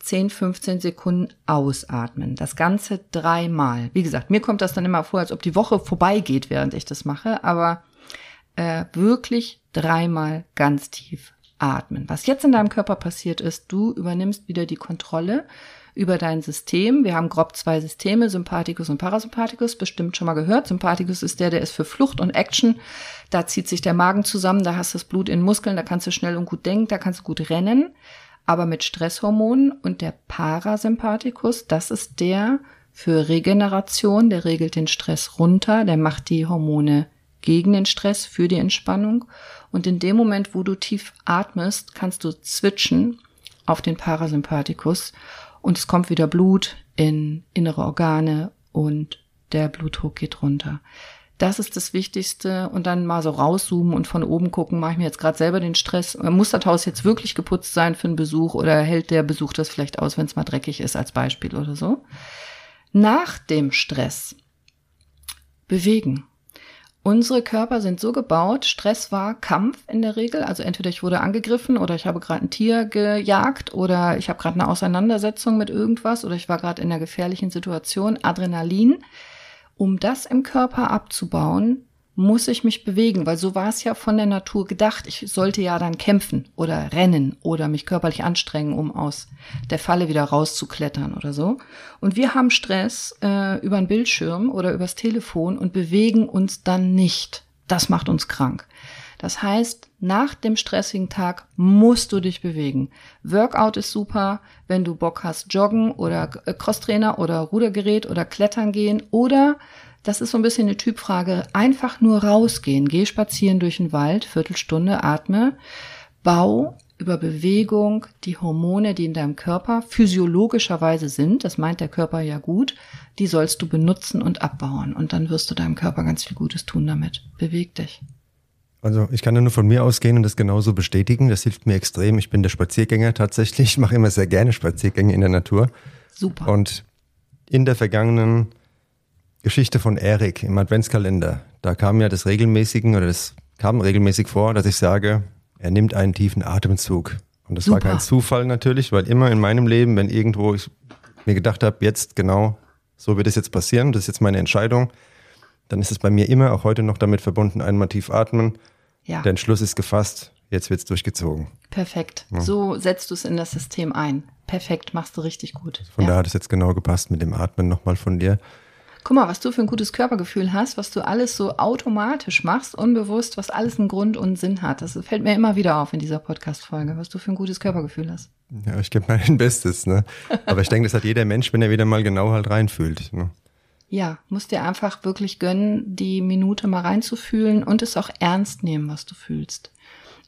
10, 15 Sekunden ausatmen. Das Ganze dreimal. Wie gesagt, mir kommt das dann immer vor, als ob die Woche vorbeigeht, während ich das mache, aber äh, wirklich dreimal ganz tief atmen. Was jetzt in deinem Körper passiert ist, du übernimmst wieder die Kontrolle über dein System. Wir haben grob zwei Systeme, Sympathikus und Parasympathikus, bestimmt schon mal gehört. Sympathikus ist der, der ist für Flucht und Action. Da zieht sich der Magen zusammen, da hast du das Blut in Muskeln, da kannst du schnell und gut denken, da kannst du gut rennen. Aber mit Stresshormonen und der Parasympathikus, das ist der für Regeneration, der regelt den Stress runter, der macht die Hormone gegen den Stress, für die Entspannung. Und in dem Moment, wo du tief atmest, kannst du switchen auf den Parasympathikus und es kommt wieder Blut in innere Organe und der Blutdruck geht runter. Das ist das Wichtigste und dann mal so rauszoomen und von oben gucken, mache ich mir jetzt gerade selber den Stress. Muss das Haus jetzt wirklich geputzt sein für einen Besuch oder hält der Besuch das vielleicht aus, wenn es mal dreckig ist als Beispiel oder so? Nach dem Stress bewegen. Unsere Körper sind so gebaut, Stress war Kampf in der Regel. Also entweder ich wurde angegriffen oder ich habe gerade ein Tier gejagt oder ich habe gerade eine Auseinandersetzung mit irgendwas oder ich war gerade in einer gefährlichen Situation. Adrenalin. Um das im Körper abzubauen, muss ich mich bewegen, weil so war es ja von der Natur gedacht. Ich sollte ja dann kämpfen oder rennen oder mich körperlich anstrengen, um aus der Falle wieder rauszuklettern oder so. Und wir haben Stress äh, über einen Bildschirm oder übers Telefon und bewegen uns dann nicht. Das macht uns krank. Das heißt, nach dem stressigen Tag musst du dich bewegen. Workout ist super, wenn du Bock hast, joggen oder Crosstrainer oder Rudergerät oder klettern gehen oder das ist so ein bisschen eine Typfrage. Einfach nur rausgehen. Geh spazieren durch den Wald, Viertelstunde, atme. Bau über Bewegung die Hormone, die in deinem Körper physiologischerweise sind, das meint der Körper ja gut, die sollst du benutzen und abbauen. Und dann wirst du deinem Körper ganz viel Gutes tun damit. Beweg dich. Also ich kann ja nur von mir ausgehen und das genauso bestätigen. Das hilft mir extrem. Ich bin der Spaziergänger tatsächlich. Ich mache immer sehr gerne Spaziergänge in der Natur. Super. Und in der vergangenen Geschichte von Erik im Adventskalender. Da kam ja das regelmäßigen oder das kam regelmäßig vor, dass ich sage, er nimmt einen tiefen Atemzug. Und das Super. war kein Zufall natürlich, weil immer in meinem Leben, wenn irgendwo ich mir gedacht habe, jetzt genau so wird es jetzt passieren, das ist jetzt meine Entscheidung, dann ist es bei mir immer auch heute noch damit verbunden, einmal tief atmen. Ja. Der Entschluss ist gefasst, jetzt wird es durchgezogen. Perfekt. Ja. So setzt du es in das System ein. Perfekt, machst du richtig gut. Von ja. da hat es jetzt genau gepasst mit dem Atmen nochmal von dir guck mal, was du für ein gutes Körpergefühl hast, was du alles so automatisch machst, unbewusst, was alles einen Grund und Sinn hat. Das fällt mir immer wieder auf in dieser Podcast-Folge, was du für ein gutes Körpergefühl hast. Ja, ich gebe mein Bestes, ne? Aber ich denke, das hat jeder Mensch, wenn er wieder mal genau halt reinfühlt. Ne? Ja, musst dir einfach wirklich gönnen, die Minute mal reinzufühlen und es auch ernst nehmen, was du fühlst.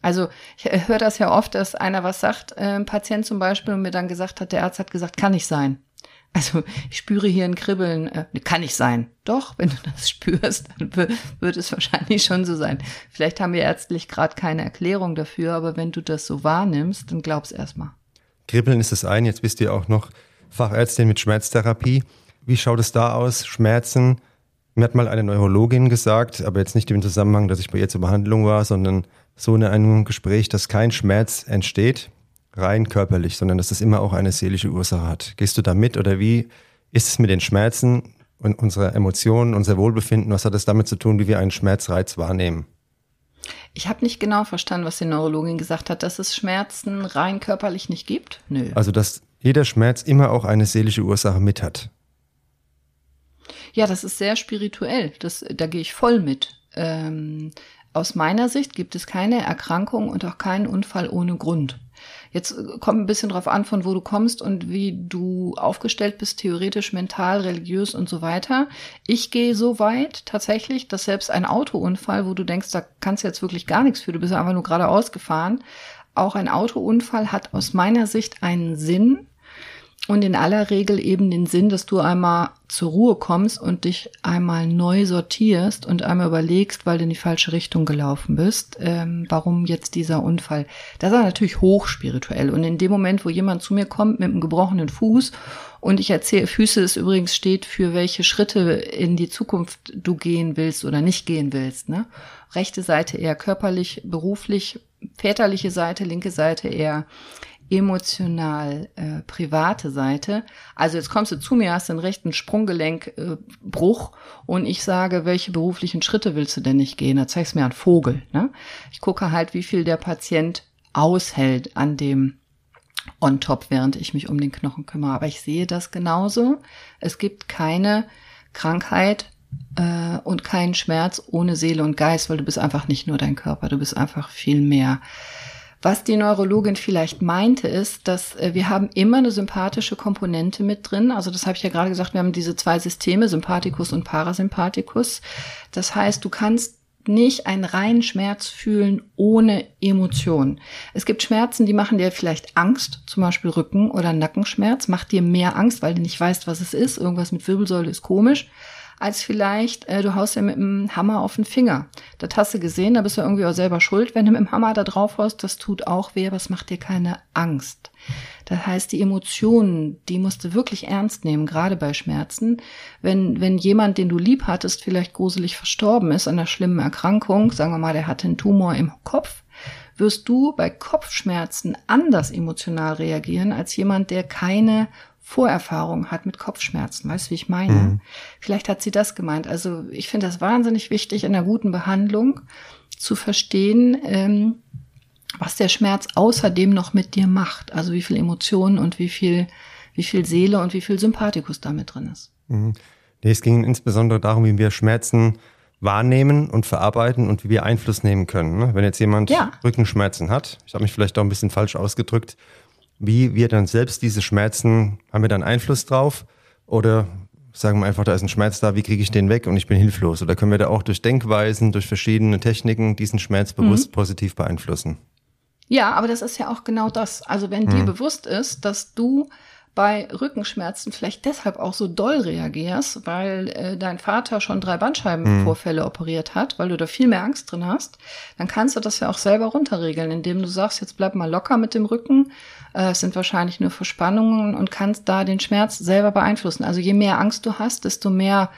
Also ich höre das ja oft, dass einer was sagt, äh, ein Patient zum Beispiel, und mir dann gesagt hat, der Arzt hat gesagt, kann nicht sein. Also ich spüre hier ein Kribbeln. Äh, kann nicht sein. Doch, wenn du das spürst, dann wird es wahrscheinlich schon so sein. Vielleicht haben wir ärztlich gerade keine Erklärung dafür, aber wenn du das so wahrnimmst, dann glaub's erstmal. Kribbeln ist das eine. Jetzt bist du ja auch noch Fachärztin mit Schmerztherapie. Wie schaut es da aus? Schmerzen? Mir hat mal eine Neurologin gesagt, aber jetzt nicht im Zusammenhang, dass ich bei ihr zur Behandlung war, sondern so in einem Gespräch, dass kein Schmerz entsteht, rein körperlich, sondern dass es immer auch eine seelische Ursache hat. Gehst du da mit oder wie ist es mit den Schmerzen und unserer Emotionen, unser Wohlbefinden? Was hat es damit zu tun, wie wir einen Schmerzreiz wahrnehmen? Ich habe nicht genau verstanden, was die Neurologin gesagt hat, dass es Schmerzen rein körperlich nicht gibt. Nö. Also dass jeder Schmerz immer auch eine seelische Ursache mit hat. Ja, das ist sehr spirituell. Das, da gehe ich voll mit. Ähm, aus meiner Sicht gibt es keine Erkrankung und auch keinen Unfall ohne Grund. Jetzt äh, kommt ein bisschen drauf an, von wo du kommst und wie du aufgestellt bist, theoretisch, mental, religiös und so weiter. Ich gehe so weit tatsächlich, dass selbst ein Autounfall, wo du denkst, da kannst du jetzt wirklich gar nichts für, du bist einfach nur geradeaus gefahren, auch ein Autounfall hat aus meiner Sicht einen Sinn und in aller Regel eben den Sinn, dass du einmal zur Ruhe kommst und dich einmal neu sortierst und einmal überlegst, weil du in die falsche Richtung gelaufen bist, ähm, warum jetzt dieser Unfall. Das ist natürlich hochspirituell. Und in dem Moment, wo jemand zu mir kommt mit einem gebrochenen Fuß und ich erzähle, Füße ist übrigens steht für welche Schritte in die Zukunft du gehen willst oder nicht gehen willst. Ne? Rechte Seite eher körperlich, beruflich, väterliche Seite, linke Seite eher emotional äh, private Seite. Also jetzt kommst du zu mir, hast einen rechten Sprunggelenkbruch äh, und ich sage, welche beruflichen Schritte willst du denn nicht gehen? Da zeigst du mir einen Vogel. Ne? Ich gucke halt, wie viel der Patient aushält an dem on top, während ich mich um den Knochen kümmere. Aber ich sehe das genauso. Es gibt keine Krankheit äh, und keinen Schmerz ohne Seele und Geist, weil du bist einfach nicht nur dein Körper, du bist einfach viel mehr. Was die Neurologin vielleicht meinte, ist, dass äh, wir haben immer eine sympathische Komponente mit drin. Also das habe ich ja gerade gesagt, wir haben diese zwei Systeme, Sympathikus und Parasympathikus. Das heißt, du kannst nicht einen reinen Schmerz fühlen ohne Emotion. Es gibt Schmerzen, die machen dir vielleicht Angst, zum Beispiel Rücken- oder Nackenschmerz, macht dir mehr Angst, weil du nicht weißt, was es ist. Irgendwas mit Wirbelsäule ist komisch als vielleicht, äh, du haust ja mit dem Hammer auf den Finger. Das hast du gesehen, da bist du irgendwie auch selber schuld, wenn du mit dem Hammer da drauf haust, das tut auch weh, aber es macht dir keine Angst. Das heißt, die Emotionen, die musst du wirklich ernst nehmen, gerade bei Schmerzen. Wenn, wenn jemand, den du lieb hattest, vielleicht gruselig verstorben ist an einer schlimmen Erkrankung, sagen wir mal, der hatte einen Tumor im Kopf, wirst du bei Kopfschmerzen anders emotional reagieren als jemand, der keine Vorerfahrung hat mit Kopfschmerzen. Weißt du, wie ich meine? Mhm. Vielleicht hat sie das gemeint. Also ich finde das wahnsinnig wichtig in einer guten Behandlung zu verstehen, ähm, was der Schmerz außerdem noch mit dir macht. Also wie viel Emotionen und wie viel, wie viel Seele und wie viel Sympathikus damit drin ist. Mhm. Nee, es ging insbesondere darum, wie wir Schmerzen wahrnehmen und verarbeiten und wie wir Einfluss nehmen können. Ne? Wenn jetzt jemand ja. Rückenschmerzen hat, ich habe mich vielleicht auch ein bisschen falsch ausgedrückt, wie wir dann selbst diese Schmerzen, haben wir dann Einfluss drauf? Oder sagen wir einfach, da ist ein Schmerz da, wie kriege ich den weg und ich bin hilflos? Oder können wir da auch durch Denkweisen, durch verschiedene Techniken diesen Schmerz bewusst mhm. positiv beeinflussen? Ja, aber das ist ja auch genau das. Also wenn mhm. dir bewusst ist, dass du bei Rückenschmerzen vielleicht deshalb auch so doll reagierst, weil äh, dein Vater schon drei Bandscheibenvorfälle mhm. operiert hat, weil du da viel mehr Angst drin hast, dann kannst du das ja auch selber runterregeln, indem du sagst, jetzt bleib mal locker mit dem Rücken, äh, es sind wahrscheinlich nur Verspannungen und kannst da den Schmerz selber beeinflussen. Also je mehr Angst du hast, desto mehr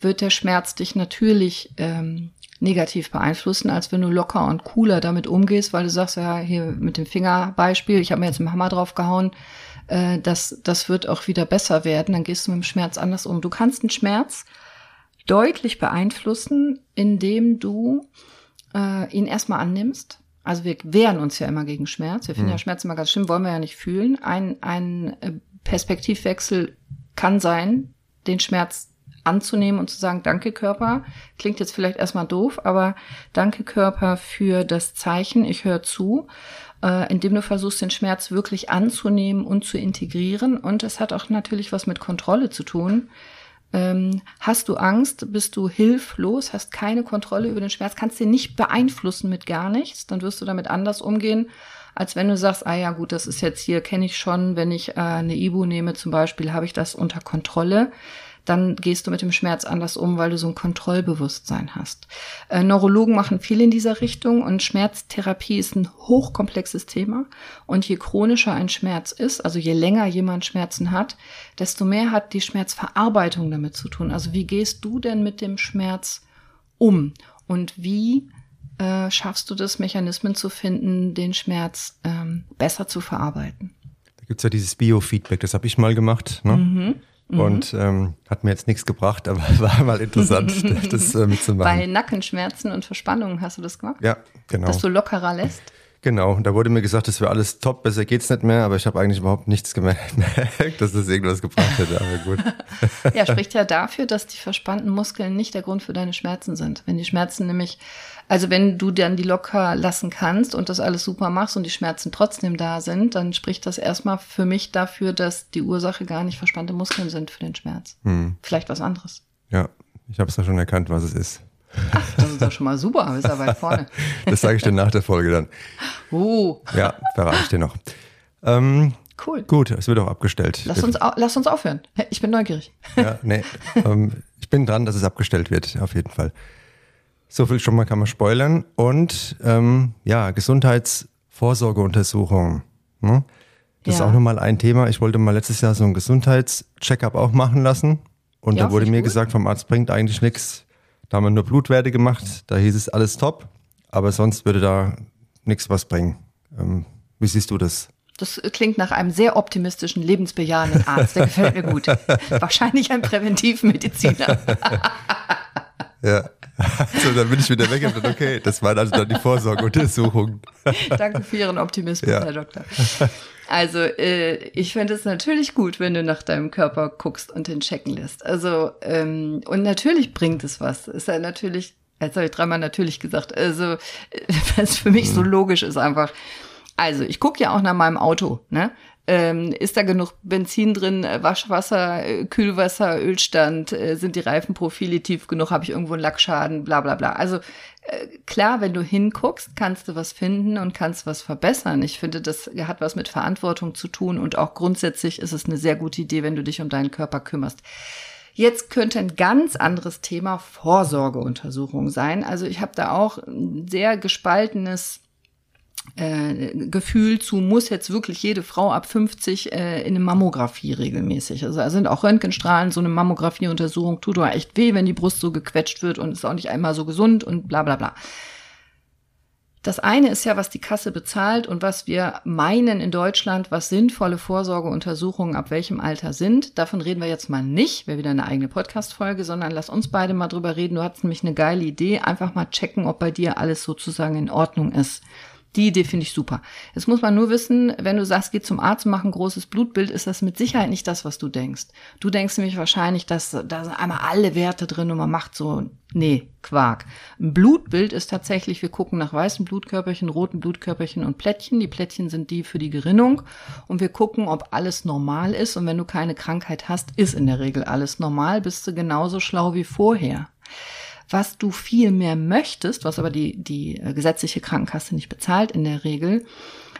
wird der Schmerz dich natürlich ähm, negativ beeinflussen, als wenn du locker und cooler damit umgehst, weil du sagst, ja, hier mit dem Fingerbeispiel, ich habe mir jetzt einen Hammer drauf gehauen, äh, das, das wird auch wieder besser werden. Dann gehst du mit dem Schmerz anders um. Du kannst den Schmerz deutlich beeinflussen, indem du äh, ihn erstmal annimmst. Also wir wehren uns ja immer gegen Schmerz. Wir finden hm. ja Schmerz immer ganz schlimm, wollen wir ja nicht fühlen. Ein, ein äh, Perspektivwechsel kann sein, den Schmerz anzunehmen und zu sagen, danke Körper. Klingt jetzt vielleicht erstmal doof, aber danke Körper für das Zeichen, ich höre zu äh, indem du versuchst, den Schmerz wirklich anzunehmen und zu integrieren. Und es hat auch natürlich was mit Kontrolle zu tun. Ähm, hast du Angst, bist du hilflos, hast keine Kontrolle über den Schmerz, kannst den nicht beeinflussen mit gar nichts, dann wirst du damit anders umgehen, als wenn du sagst, ah ja gut, das ist jetzt hier, kenne ich schon, wenn ich äh, eine Ibu nehme zum Beispiel, habe ich das unter Kontrolle dann gehst du mit dem Schmerz anders um, weil du so ein Kontrollbewusstsein hast. Äh, Neurologen machen viel in dieser Richtung und Schmerztherapie ist ein hochkomplexes Thema. Und je chronischer ein Schmerz ist, also je länger jemand Schmerzen hat, desto mehr hat die Schmerzverarbeitung damit zu tun. Also wie gehst du denn mit dem Schmerz um? Und wie äh, schaffst du das, Mechanismen zu finden, den Schmerz ähm, besser zu verarbeiten? Da gibt es ja dieses Biofeedback, das habe ich mal gemacht. Ne? Mhm. Mhm. Und ähm, hat mir jetzt nichts gebracht, aber war mal interessant, das äh, mitzumachen. Bei Nackenschmerzen und Verspannungen hast du das gemacht? Ja, genau. Dass du lockerer lässt? Genau, da wurde mir gesagt, das wäre alles top, besser geht's nicht mehr, aber ich habe eigentlich überhaupt nichts gemerkt, dass das irgendwas gebracht hätte, aber gut. ja, spricht ja dafür, dass die verspannten Muskeln nicht der Grund für deine Schmerzen sind. Wenn die Schmerzen nämlich, also wenn du dann die locker lassen kannst und das alles super machst und die Schmerzen trotzdem da sind, dann spricht das erstmal für mich dafür, dass die Ursache gar nicht verspannte Muskeln sind für den Schmerz. Hm. Vielleicht was anderes. Ja, ich habe es ja schon erkannt, was es ist. Ach, das ist doch schon mal super, bist ja weit vorne. das sage ich dir nach der Folge dann. Uh. Ja, verrate ich dir noch. Ähm, cool. Gut, es wird auch abgestellt. Lass uns, lass uns aufhören. Ich bin neugierig. Ja, nee. ähm, ich bin dran, dass es abgestellt wird, auf jeden Fall. So viel schon mal kann man spoilern. Und ähm, ja, Gesundheitsvorsorgeuntersuchung. Ne? Das ja. ist auch nochmal ein Thema. Ich wollte mal letztes Jahr so ein Gesundheitscheckup auch machen lassen. Und ja, da wurde mir gut. gesagt vom Arzt, bringt eigentlich nichts da haben wir nur Blutwerte gemacht, da hieß es alles top, aber sonst würde da nichts was bringen. Ähm, wie siehst du das? Das klingt nach einem sehr optimistischen, lebensbejahenden Arzt. Der gefällt mir gut. Wahrscheinlich ein Präventivmediziner. ja. Also dann bin ich wieder weg und dann, okay, das waren also dann die Vorsorgeuntersuchungen. Danke für Ihren Optimismus, ja. Herr Doktor. Also äh, ich finde es natürlich gut, wenn du nach deinem Körper guckst und den checken lässt. Also ähm, und natürlich bringt es was. Ist ja natürlich, jetzt habe ich dreimal natürlich gesagt. Also was für mich so mhm. logisch ist einfach. Also ich gucke ja auch nach meinem Auto. Ne? Ähm, ist da genug Benzin drin, äh, Waschwasser, äh, Kühlwasser, Ölstand, äh, sind die Reifenprofile tief genug, habe ich irgendwo einen Lackschaden, bla bla bla. Also äh, klar, wenn du hinguckst, kannst du was finden und kannst was verbessern. Ich finde, das hat was mit Verantwortung zu tun und auch grundsätzlich ist es eine sehr gute Idee, wenn du dich um deinen Körper kümmerst. Jetzt könnte ein ganz anderes Thema Vorsorgeuntersuchung sein. Also ich habe da auch ein sehr gespaltenes äh, Gefühl zu, muss jetzt wirklich jede Frau ab 50 äh, in eine Mammographie regelmäßig. Also da sind auch Röntgenstrahlen, so eine Mammografieuntersuchung tut doch echt weh, wenn die Brust so gequetscht wird und ist auch nicht einmal so gesund und bla bla bla. Das eine ist ja, was die Kasse bezahlt und was wir meinen in Deutschland, was sinnvolle Vorsorgeuntersuchungen ab welchem Alter sind. Davon reden wir jetzt mal nicht, wäre wieder eine eigene Podcast-Folge, sondern lass uns beide mal drüber reden. Du hattest nämlich eine geile Idee. Einfach mal checken, ob bei dir alles sozusagen in Ordnung ist. Die Idee finde ich super. Jetzt muss man nur wissen, wenn du sagst, geh zum Arzt, mach ein großes Blutbild, ist das mit Sicherheit nicht das, was du denkst. Du denkst nämlich wahrscheinlich, dass da sind einmal alle Werte drin und man macht so, nee, Quark. Ein Blutbild ist tatsächlich, wir gucken nach weißen Blutkörperchen, roten Blutkörperchen und Plättchen. Die Plättchen sind die für die Gerinnung und wir gucken, ob alles normal ist. Und wenn du keine Krankheit hast, ist in der Regel alles normal, bist du genauso schlau wie vorher. Was du viel mehr möchtest, was aber die, die äh, gesetzliche Krankenkasse nicht bezahlt in der Regel,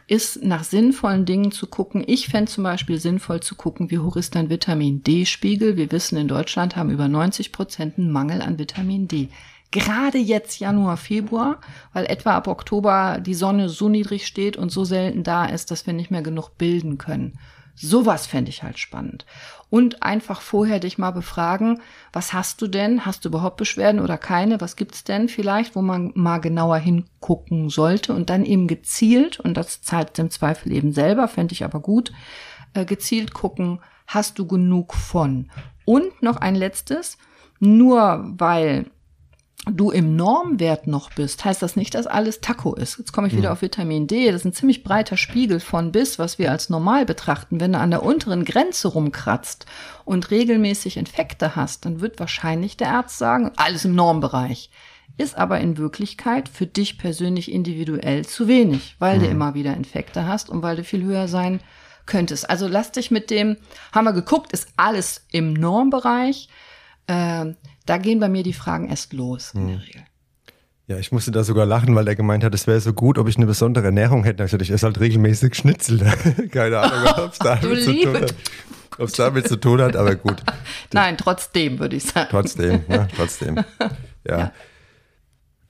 ist nach sinnvollen Dingen zu gucken. Ich fände zum Beispiel sinnvoll zu gucken, wie hoch ist dein Vitamin D-Spiegel. Wir wissen, in Deutschland haben über 90 Prozent einen Mangel an Vitamin D. Gerade jetzt Januar, Februar, weil etwa ab Oktober die Sonne so niedrig steht und so selten da ist, dass wir nicht mehr genug bilden können. Sowas fände ich halt spannend. Und einfach vorher dich mal befragen, was hast du denn? Hast du überhaupt Beschwerden oder keine? Was gibt's denn vielleicht, wo man mal genauer hingucken sollte und dann eben gezielt, und das zahlt im Zweifel eben selber, fände ich aber gut, äh, gezielt gucken, hast du genug von? Und noch ein letztes, nur weil du im Normwert noch bist, heißt das nicht, dass alles Taco ist. Jetzt komme ich wieder mhm. auf Vitamin D. Das ist ein ziemlich breiter Spiegel von bis, was wir als normal betrachten. Wenn du an der unteren Grenze rumkratzt und regelmäßig Infekte hast, dann wird wahrscheinlich der Arzt sagen, alles im Normbereich. Ist aber in Wirklichkeit für dich persönlich individuell zu wenig, weil mhm. du immer wieder Infekte hast und weil du viel höher sein könntest. Also lass dich mit dem, haben wir geguckt, ist alles im Normbereich. Ähm, da gehen bei mir die Fragen erst los in der hm. Regel. Ja, ich musste da sogar lachen, weil er gemeint hat, es wäre so gut, ob ich eine besondere Ernährung hätte. Ich, ich esse halt regelmäßig Schnitzel. Keine Ahnung, ob es damit, zu tun hat. Ob's damit zu tun hat, aber gut. Nein, trotzdem würde ich sagen. Trotzdem, ja, trotzdem. Ja. ja.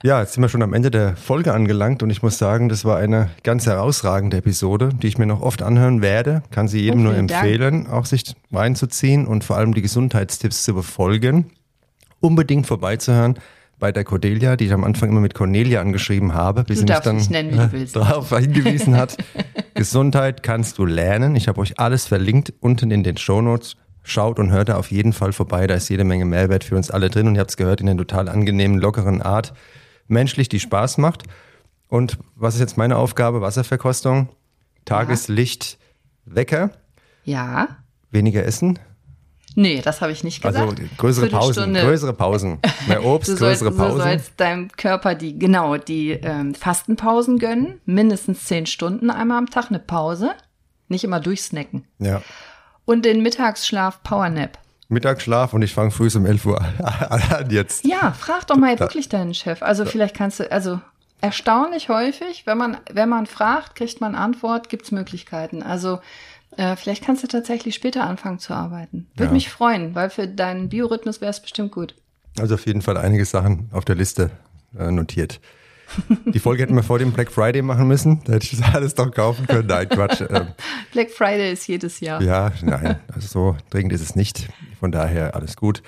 Ja, jetzt sind wir schon am Ende der Folge angelangt und ich muss sagen, das war eine ganz herausragende Episode, die ich mir noch oft anhören werde. Kann sie jedem oh, nur empfehlen, Dank. auch sich reinzuziehen und vor allem die Gesundheitstipps zu befolgen. Unbedingt vorbeizuhören bei der Cordelia, die ich am Anfang immer mit Cornelia angeschrieben habe, bis du sie mich dann nennen, darauf hingewiesen hat. Gesundheit kannst du lernen. Ich habe euch alles verlinkt unten in den Shownotes. Schaut und hört da auf jeden Fall vorbei. Da ist jede Menge Mehrwert für uns alle drin und ihr habt es gehört in einer total angenehmen, lockeren Art menschlich, die Spaß macht. Und was ist jetzt meine Aufgabe? Wasserverkostung, Tageslicht, Wecker. Ja. Weniger essen. Nee, das habe ich nicht gesagt. Also größere Pausen, größere Pausen. Mehr Obst, sollst, größere Pausen. Du sollst deinem Körper die, genau, die ähm, Fastenpausen gönnen. Mindestens zehn Stunden einmal am Tag eine Pause. Nicht immer durchsnacken. Ja. Und den Mittagsschlaf Powernap. Mittagsschlaf und ich fange früh um 11 Uhr an jetzt. Ja, frag doch mal wirklich deinen Chef. Also vielleicht kannst du, also erstaunlich häufig, wenn man, wenn man fragt, kriegt man Antwort, gibt's Möglichkeiten. Also äh, vielleicht kannst du tatsächlich später anfangen zu arbeiten. Würde ja. mich freuen, weil für deinen Biorhythmus wäre es bestimmt gut. Also auf jeden Fall einige Sachen auf der Liste äh, notiert. Die Folge hätten wir vor dem Black Friday machen müssen. Da hätte ich das alles doch kaufen können. Nein, Quatsch. Ähm, Black Friday ist jedes Jahr. Ja, nein, also so dringend ist es nicht. Von daher alles gut.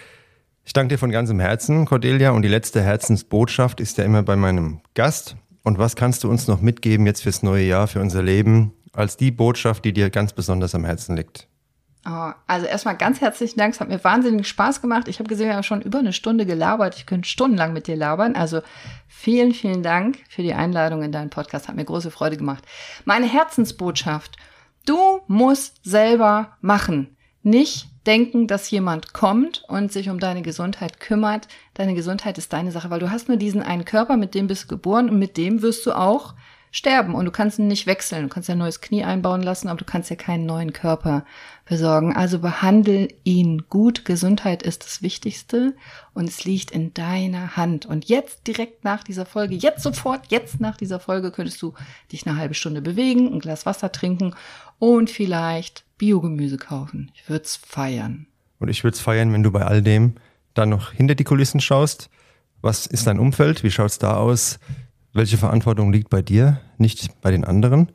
Ich danke dir von ganzem Herzen, Cordelia. Und die letzte Herzensbotschaft ist ja immer bei meinem Gast. Und was kannst du uns noch mitgeben jetzt fürs neue Jahr, für unser Leben, als die Botschaft, die dir ganz besonders am Herzen liegt? Oh, also erstmal ganz herzlichen Dank. Es hat mir wahnsinnig Spaß gemacht. Ich habe gesehen, wir haben schon über eine Stunde gelabert. Ich könnte stundenlang mit dir labern. Also vielen, vielen Dank für die Einladung in deinen Podcast. Hat mir große Freude gemacht. Meine Herzensbotschaft. Du musst selber machen. Nicht denken, dass jemand kommt und sich um deine Gesundheit kümmert. Deine Gesundheit ist deine Sache, weil du hast nur diesen einen Körper, mit dem bist du geboren und mit dem wirst du auch sterben und du kannst ihn nicht wechseln. Du kannst ja ein neues Knie einbauen lassen, aber du kannst ja keinen neuen Körper besorgen. Also behandle ihn gut. Gesundheit ist das Wichtigste und es liegt in deiner Hand. Und jetzt direkt nach dieser Folge, jetzt sofort, jetzt nach dieser Folge könntest du dich eine halbe Stunde bewegen, ein Glas Wasser trinken und vielleicht Biogemüse kaufen. Ich würde es feiern. Und ich würde es feiern, wenn du bei all dem dann noch hinter die Kulissen schaust. Was ist dein Umfeld? Wie schaut es da aus? Welche Verantwortung liegt bei dir, nicht bei den anderen.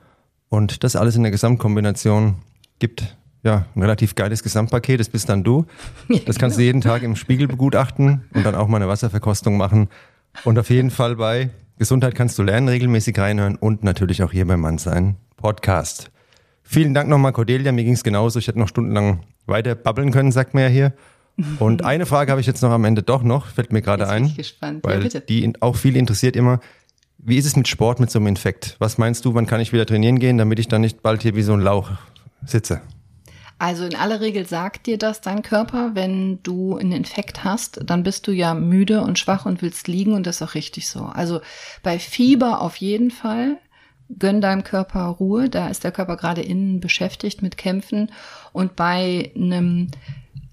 Und das alles in der Gesamtkombination gibt ja ein relativ geiles Gesamtpaket. Das bist dann du. Das kannst du jeden Tag im Spiegel begutachten und dann auch mal eine Wasserverkostung machen. Und auf jeden Fall bei Gesundheit kannst du lernen, regelmäßig reinhören und natürlich auch hier beim Mann sein Podcast. Vielen Dank nochmal, Cordelia. Mir ging es genauso. Ich hätte noch stundenlang weiter babbeln können, sagt mir ja hier. Und eine Frage habe ich jetzt noch am Ende doch noch, fällt mir gerade ein. Bin ich gespannt. Weil ja, die auch viel interessiert immer. Wie ist es mit Sport, mit so einem Infekt? Was meinst du, wann kann ich wieder trainieren gehen, damit ich dann nicht bald hier wie so ein Lauch sitze? Also in aller Regel sagt dir das dein Körper, wenn du einen Infekt hast, dann bist du ja müde und schwach und willst liegen und das ist auch richtig so. Also bei Fieber auf jeden Fall. Gönn deinem Körper Ruhe, da ist der Körper gerade innen beschäftigt mit Kämpfen. Und bei einem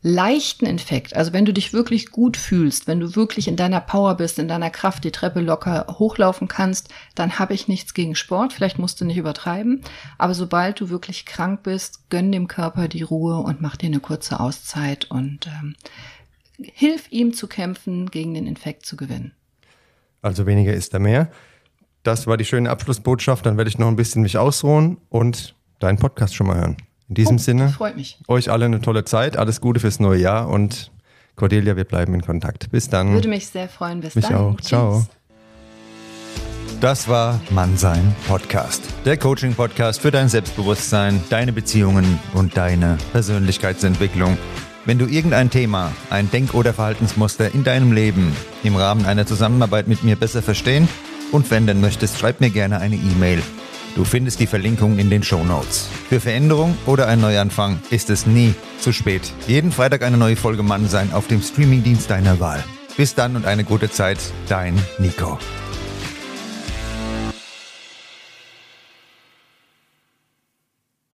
leichten Infekt, also wenn du dich wirklich gut fühlst, wenn du wirklich in deiner Power bist, in deiner Kraft die Treppe locker hochlaufen kannst, dann habe ich nichts gegen Sport. Vielleicht musst du nicht übertreiben, aber sobald du wirklich krank bist, gönn dem Körper die Ruhe und mach dir eine kurze Auszeit und ähm, hilf ihm zu kämpfen, gegen den Infekt zu gewinnen. Also weniger ist da mehr. Das war die schöne Abschlussbotschaft. Dann werde ich noch ein bisschen mich ausruhen und deinen Podcast schon mal hören. In diesem oh, Sinne, freut mich. euch alle eine tolle Zeit, alles Gute fürs neue Jahr und Cordelia, wir bleiben in Kontakt. Bis dann. Würde mich sehr freuen. Bis mich dann. auch. Tschüss. Ciao. Das war Mannsein Podcast. Der Coaching-Podcast für dein Selbstbewusstsein, deine Beziehungen und deine Persönlichkeitsentwicklung. Wenn du irgendein Thema, ein Denk- oder Verhaltensmuster in deinem Leben im Rahmen einer Zusammenarbeit mit mir besser verstehen und wenden möchtest, schreib mir gerne eine E-Mail Du findest die Verlinkung in den Show Notes. Für Veränderung oder ein Neuanfang ist es nie zu spät. Jeden Freitag eine neue Folge Mann sein auf dem Streamingdienst deiner Wahl. Bis dann und eine gute Zeit, dein Nico.